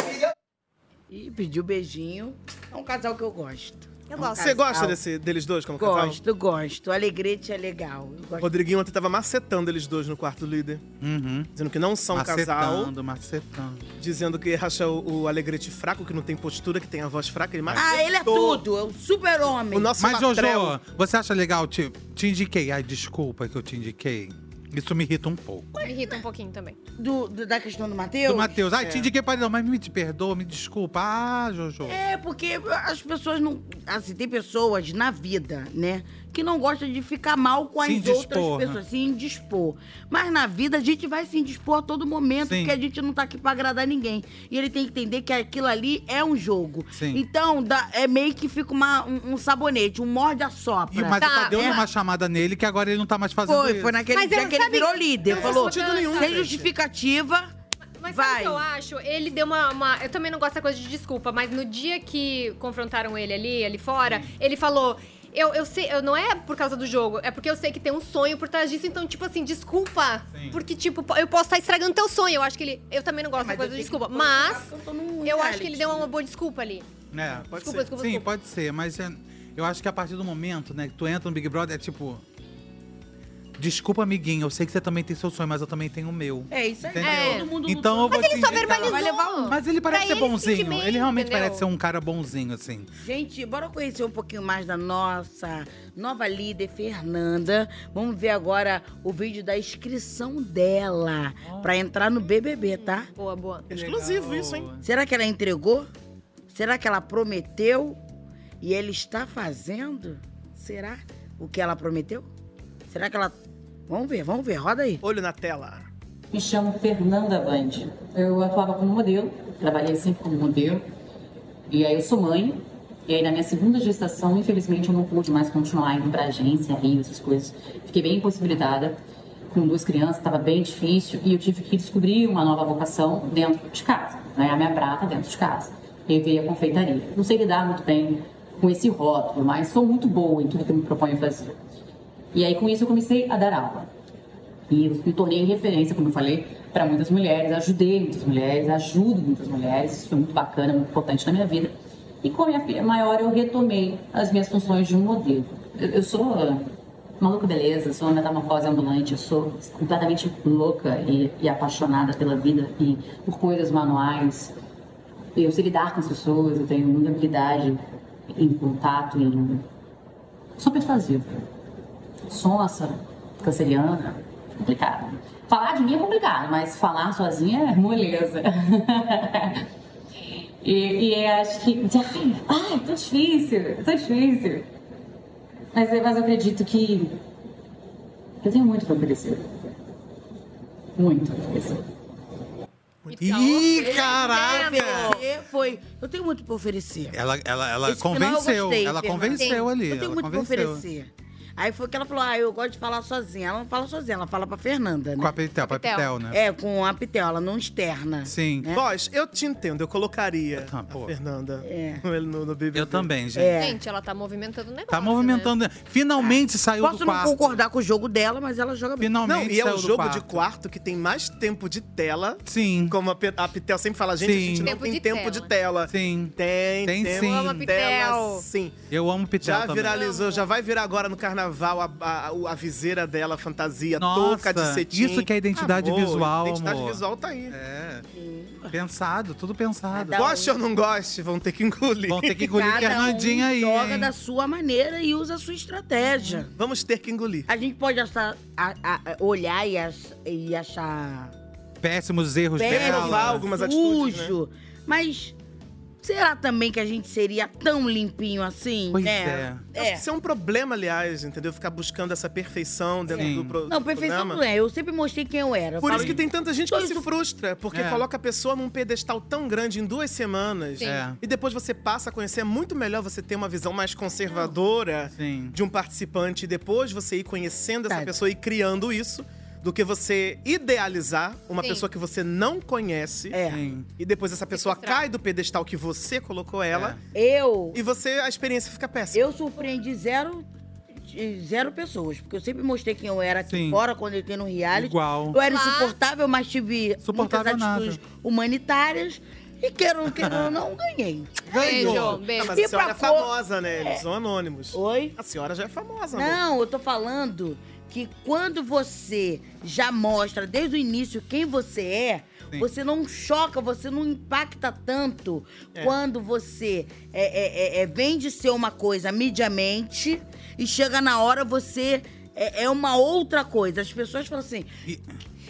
E pediu beijinho. É um casal que eu gosto. Eu É um gosto. Você gosta desse, deles dois como casal? Gosto, gosto. O Alegrete é legal. Gosto. Rodriguinho ontem tava macetando eles dois no quarto do líder. Uhum. Dizendo que não são um casal. Macetando, macetando. Dizendo que acha o, o Alegrete fraco, que não tem postura, que tem a voz fraca. Ele macetou. Ah, ele é tudo. É o super-homem. O nosso Mas, Jojo, você acha legal? Te, te indiquei. Ai, desculpa que eu te indiquei. Isso me irrita um pouco. Me irrita um pouquinho também. Do, do- da questão do Matheus? Do Matheus. Ai, É. te indiquei para não, mas me te perdoa, me desculpa. Ah, Jojo. É, porque as pessoas não. Assim, tem pessoas na vida, né? Que não gostam de ficar mal com as Se outras indispor, né? pessoas, se indispor. Mas na vida a gente vai se indispor a todo momento, Sim. porque a gente não tá aqui pra agradar ninguém. E ele tem que entender que aquilo ali é um jogo. Sim. Então, dá- é meio que fica uma- um, um sabonete, um morde-a-sopra. E, mas o Tadeu deu uma chamada nele que agora ele não tá mais fazendo Foi, isso. foi naquele Mas dia que ele sabe- virou líder. não Falou, sentido nenhum, sem justificativa, Mas sabe vai. o que eu acho? Ele deu uma, uma- Eu também não gosto dessa coisa de desculpa, mas no dia que confrontaram ele ali, ali fora, ele falou. Eu, eu sei, eu, não é por causa do jogo, é porque eu sei que tem um sonho por trás disso, então, tipo assim, desculpa. Porque, tipo, eu posso estar estragando teu sonho. Eu acho que ele. Eu também não gosto Mas da coisa desculpa. Mas eu acho que ele deu uma boa desculpa ali. É, pode Desculpa, ser. desculpa, Sim, desculpa. pode ser, mas é- eu acho que a partir do momento, né, que tu entra no Big Brother, é tipo. Desculpa, amiguinho, eu sei que você também tem seu sonho, mas eu também tenho o meu. É isso aí. Entendeu? É. Todo mundo Então eu vou Mas te ele só indicar- verbalizou. Vai levar um. Mas ele parece Pra ser ele se bonzinho. sentir bem, ele realmente entendeu? parece ser um cara bonzinho, assim. Gente, bora conhecer um pouquinho mais da nossa nova líder, Fernanda. Vamos ver agora o vídeo da inscrição dela pra entrar no BBB, tá? Boa, boa. Exclusivo isso, hein? Será que ela entregou? Será que ela prometeu e ele está fazendo? Será o que ela prometeu? Será que ela. Vamos ver, vamos ver, roda aí. Olho na tela. Me chamo Fernanda Band. Eu atuava como modelo, trabalhei sempre como modelo. E aí eu sou mãe. E aí na minha segunda gestação, infelizmente, eu não pude mais continuar indo pra agência, Rio, essas coisas. Fiquei bem impossibilitada. Com duas crianças, estava bem difícil. E eu tive que descobrir uma nova vocação dentro de casa. Né? A minha prata dentro de casa. E veio a confeitaria. Não sei lidar muito bem com esse rótulo, mas sou muito boa em tudo que eu me proponho a fazer. E aí com isso eu comecei a dar aula. E me tornei referência, como eu falei, para muitas mulheres, ajudei muitas mulheres, ajudo muitas mulheres, isso foi muito bacana, muito importante na minha vida. E com a minha filha maior, eu retomei as minhas funções de um modelo. Eu, eu sou maluca beleza, sou uma metamorfose ambulante, eu sou completamente louca e, e apaixonada pela vida e por coisas manuais. Eu sei lidar com as pessoas, eu tenho muita habilidade em contato, em... sou persuasiva. Sonsa, canceriana, complicado. Falar de mim é complicado, mas falar sozinha é moleza. e, e acho que. Ai, tô difícil, tô difícil. Mas, eu- mas eu acredito que. Eu tenho muito pra oferecer. Muito pra oferecer. Ih, caraca! Você foi. Eu tenho muito pra oferecer. Ela, ela, ela Esse convenceu. gostei, ela Fernanda. convenceu ali. Eu tenho ela muito pra oferecer. Aí foi que ela falou: ah, eu gosto de falar sozinha. Ela não fala sozinha, ela fala pra Fernanda, né? Com a Pitel, pra Pitel, né? É, com a Pitel, ela não externa. Sim. Né? Boss, eu te entendo, eu colocaria Tá, a Fernanda É. no, no, BBB. Eu também, gente. É. Gente, ela tá movimentando o negócio. Tá movimentando. Finalmente saiu Posso do não quarto. concordar com o jogo dela, mas ela joga bem. Finalmente Não, e é o jogo quarto. de quarto que tem mais tempo de tela. Sim. Como a, a Pitel sempre fala, gente, a Sim. gente não Tempo tem de tempo tela. de tela. Sim. Tem, Tem tempo sim. de Amo a tela, Pitel. sim. Eu amo Pitel Já também. viralizou, já vai virar agora no carnaval a, a, a viseira dela, a fantasia, Nossa, touca de cetim. isso que é identidade Amor, visual, Identidade amor. visual tá aí. É. Pensado, tudo pensado. Goste ou não goste, vão ter que engolir. Vão ter que engolir Cada Fernandinha um aí. joga hein? da sua maneira e usa a sua estratégia. Vamos ter que engolir. A gente pode achar, a- a- olhar e, ach- e achar Péssimos erros péssimo, dela. algumas atitudes, né? sujo, mas será também que a gente seria tão limpinho assim, Pois né? Eu Acho que isso é um problema, aliás, entendeu? Ficar buscando essa perfeição dentro Sim. do pro Não, perfeição programa. não é. Eu sempre mostrei quem eu era. Por isso que tem tanta gente que Sou se isso- frustra, porque É. coloca a pessoa num pedestal tão grande em duas semanas. Sim. É. E depois você passa a conhecer. É muito melhor você ter uma visão mais conservadora Sim. de um participante e depois você ir conhecendo essa Verdade. pessoa e criando isso. Do que você idealizar uma Sim. pessoa que você não conhece. É. E depois essa pessoa cai do pedestal que você colocou ela. Eu, E você, a experiência fica péssima. eu surpreendi zero, de- zero pessoas. Porque eu sempre mostrei quem eu era aqui Sim. fora, quando eu entrei no reality. Igual. Eu era insuportável, mas tive Suportável muitas nada. atitudes humanitárias. E quero, quero ou não, ganhei. Beijo, Ah, beijo. mas a senhora é famosa, né? Eles são anônimos. Oi? A senhora já é famosa, amor. Não, eu tô falando que quando você já mostra desde o início quem você é, Sim. você não choca, você não impacta tanto É. quando você é, é, é, é, vem de ser uma coisa mediamente e chega na hora você é, é uma outra coisa. As pessoas falam assim,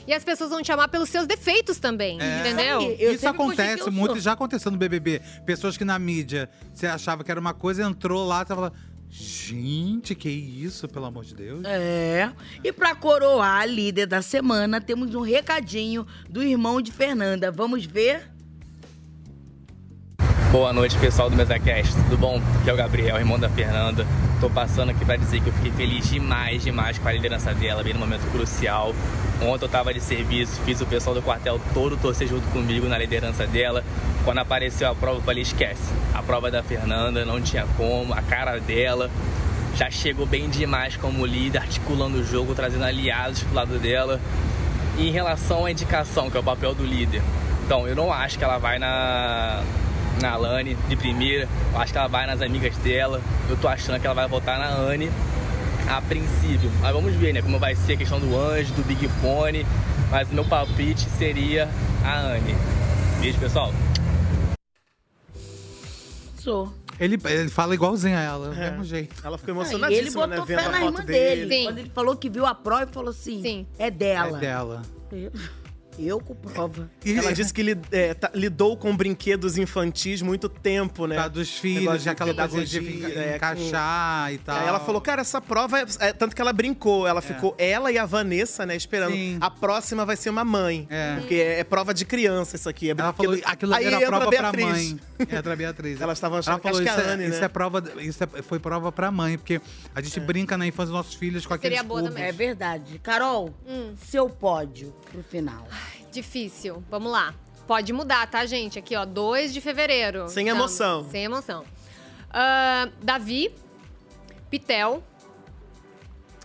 E as pessoas vão te amar pelos seus defeitos também, É. entendeu? Eu Isso acontece muito, sou. já aconteceu no BBB. Pessoas que na mídia você achava que era uma coisa, entrou lá, você fala, gente, que isso, pelo amor de Deus. É. E pra coroar a líder da semana, temos um recadinho do irmão de Fernanda. Vamos ver? Boa noite, pessoal do MesaCast. Tudo bom? Aqui é o Gabriel, irmão da Fernanda. Tô passando aqui pra dizer que eu fiquei feliz demais, demais com a liderança dela, bem no momento crucial. Ontem eu tava de serviço, fiz o pessoal do quartel todo torcer junto comigo na liderança dela. Quando apareceu a prova, eu falei, esquece. A prova é da Fernanda, não tinha como, a cara dela. Já chegou bem demais como líder, articulando o jogo, trazendo aliados pro lado dela. E em relação à indicação, que é o papel do líder. Então, eu não acho que ela vai na, na Alane de primeira. Eu acho que ela vai nas amigas dela. Eu tô achando que ela vai votar na Anne a princípio. Mas vamos ver, né? Como vai ser a questão do anjo, do Big Fone. Mas o meu palpite seria a Anne. Beijo, pessoal. Sou. Ele, ele fala igualzinho a ela, do É. mesmo jeito. Ela ficou Ah, e ele emocionadíssima, botou né? fé Vendo na a irmã dele. dele. Quando ele falou que viu a prova, ele falou assim: Sim. é dela. É dela. Eu, eu com prova. Ela disse que li- é, tá- lidou com brinquedos infantis muito tempo, né? Tá dos filhos, já aquela coisa de pedagogia, enca- é, encaixar e tal. Aí ela falou, cara, essa prova. É... é- tanto que ela brincou. Ela ficou, ela e a Vanessa, né, esperando. Sim. A próxima vai ser uma mãe. É. Porque é, é prova de criança isso aqui. É Ela falou aquilo ali Aí era prova a pra Beatriz. mãe. Entra a Beatriz. Elas estavam achando Ela falou, que acho isso, que a é, Anne, isso né? é prova, isso é- foi prova pra mãe, porque a gente brinca na infância dos nossos filhos com aqueles Seria boa cubos. também. É verdade. Carol, seu pódio pro final. Difícil. Vamos lá. Pode mudar, tá, gente? Aqui, ó, 2 de fevereiro. Sem emoção. Sem emoção. Ah, Davi, Pitel.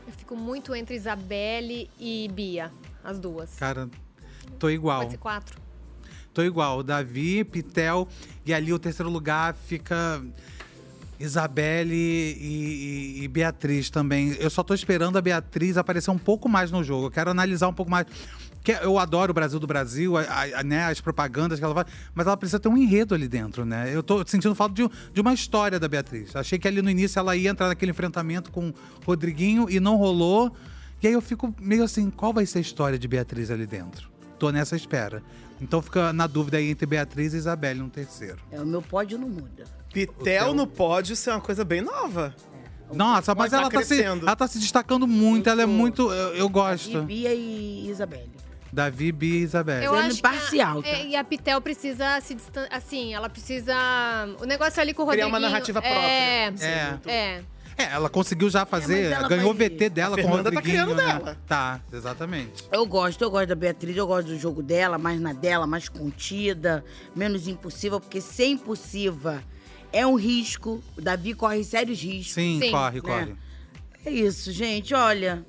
Eu fico muito entre Isabelle e Bia, as duas. Cara, tô igual. Pode ser quatro. Tô igual. Davi, Pitel e ali o terceiro lugar fica Isabelle e, e- e Beatriz também. Eu só tô esperando a Beatriz aparecer um pouco mais no jogo. Eu quero analisar um pouco mais. Que eu adoro o Brasil do Brasil, a- a- a- né, as propagandas que ela faz, mas ela precisa ter um enredo ali dentro, né? Eu tô sentindo falta de, de uma história da Beatriz. Achei que ali no início ela ia entrar naquele enfrentamento com o Rodriguinho e não rolou. E aí eu fico meio assim, qual vai ser a história de Beatriz ali dentro? Tô nessa espera. Então fica na dúvida aí entre Beatriz e Isabelle no terceiro. É, o meu pódio não muda. Pitel no pódio, isso é uma coisa bem nova. Nossa, mas Tá ela tá, se, crescendo. ela tá se destacando muito, ela é muito. Eu, eu E gosto. Bia e Isabelle. Davi, Bia e Isabelle. Eu acho a, tá? é, e a Pitel precisa se distanciar. Assim, ela precisa. O negócio ali com o Criar Rodriguinho. uma narrativa É, É. é. É, ela conseguiu já fazer, ela ganhou o VT dela A com o tá Rodriguinho, criando né? dela. Tá, exatamente. Eu gosto, eu gosto da Beatriz, eu gosto do jogo dela, mais na dela, mais contida, menos impulsiva, porque ser impulsiva é um risco. O Davi corre sérios riscos. Sim, Sim. corre, corre. É isso, gente, olha.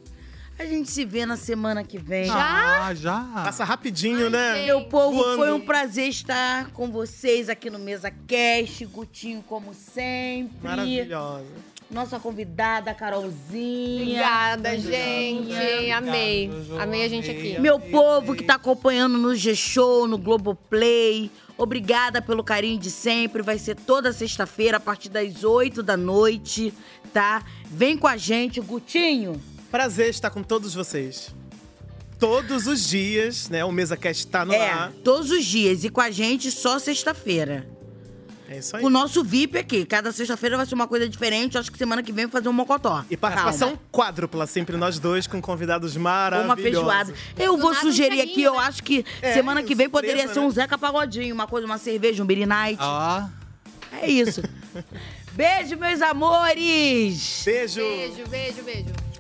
A gente se vê na semana que vem. Ah, já? Passa rapidinho, né? Meu povo, Voando. foi um prazer estar com vocês aqui no Mesa Cast. Gutinho, como sempre. Maravilhosa. Nossa convidada, Carolzinha. Obrigada, gente. Amei. Amei a gente aqui. Meu povo que tá acompanhando no G-Show, no Globoplay. Obrigada pelo carinho de sempre. Vai ser toda sexta-feira, a partir das 8 da noite, tá? Vem com a gente, Gutinho. Prazer estar com todos vocês. Todos os dias, né? O MesaCast tá no é, ar. todos os dias. E com a gente só sexta-feira. É isso aí. O nosso VIP aqui. Cada sexta-feira vai ser uma coisa diferente. Acho que semana que vem vai fazer um mocotó. E participação Calma. quádrupla, sempre nós dois, com convidados maravilhosos. uma feijoada. Eu vou sugerir aqui, eu acho que É, semana que vem surpresa, poderia ser um né? Zeca Pagodinho, uma coisa, uma cerveja, um Beer Night. Ó. É isso. Beijo, meus amores! Beijo! Beijo, beijo, beijo.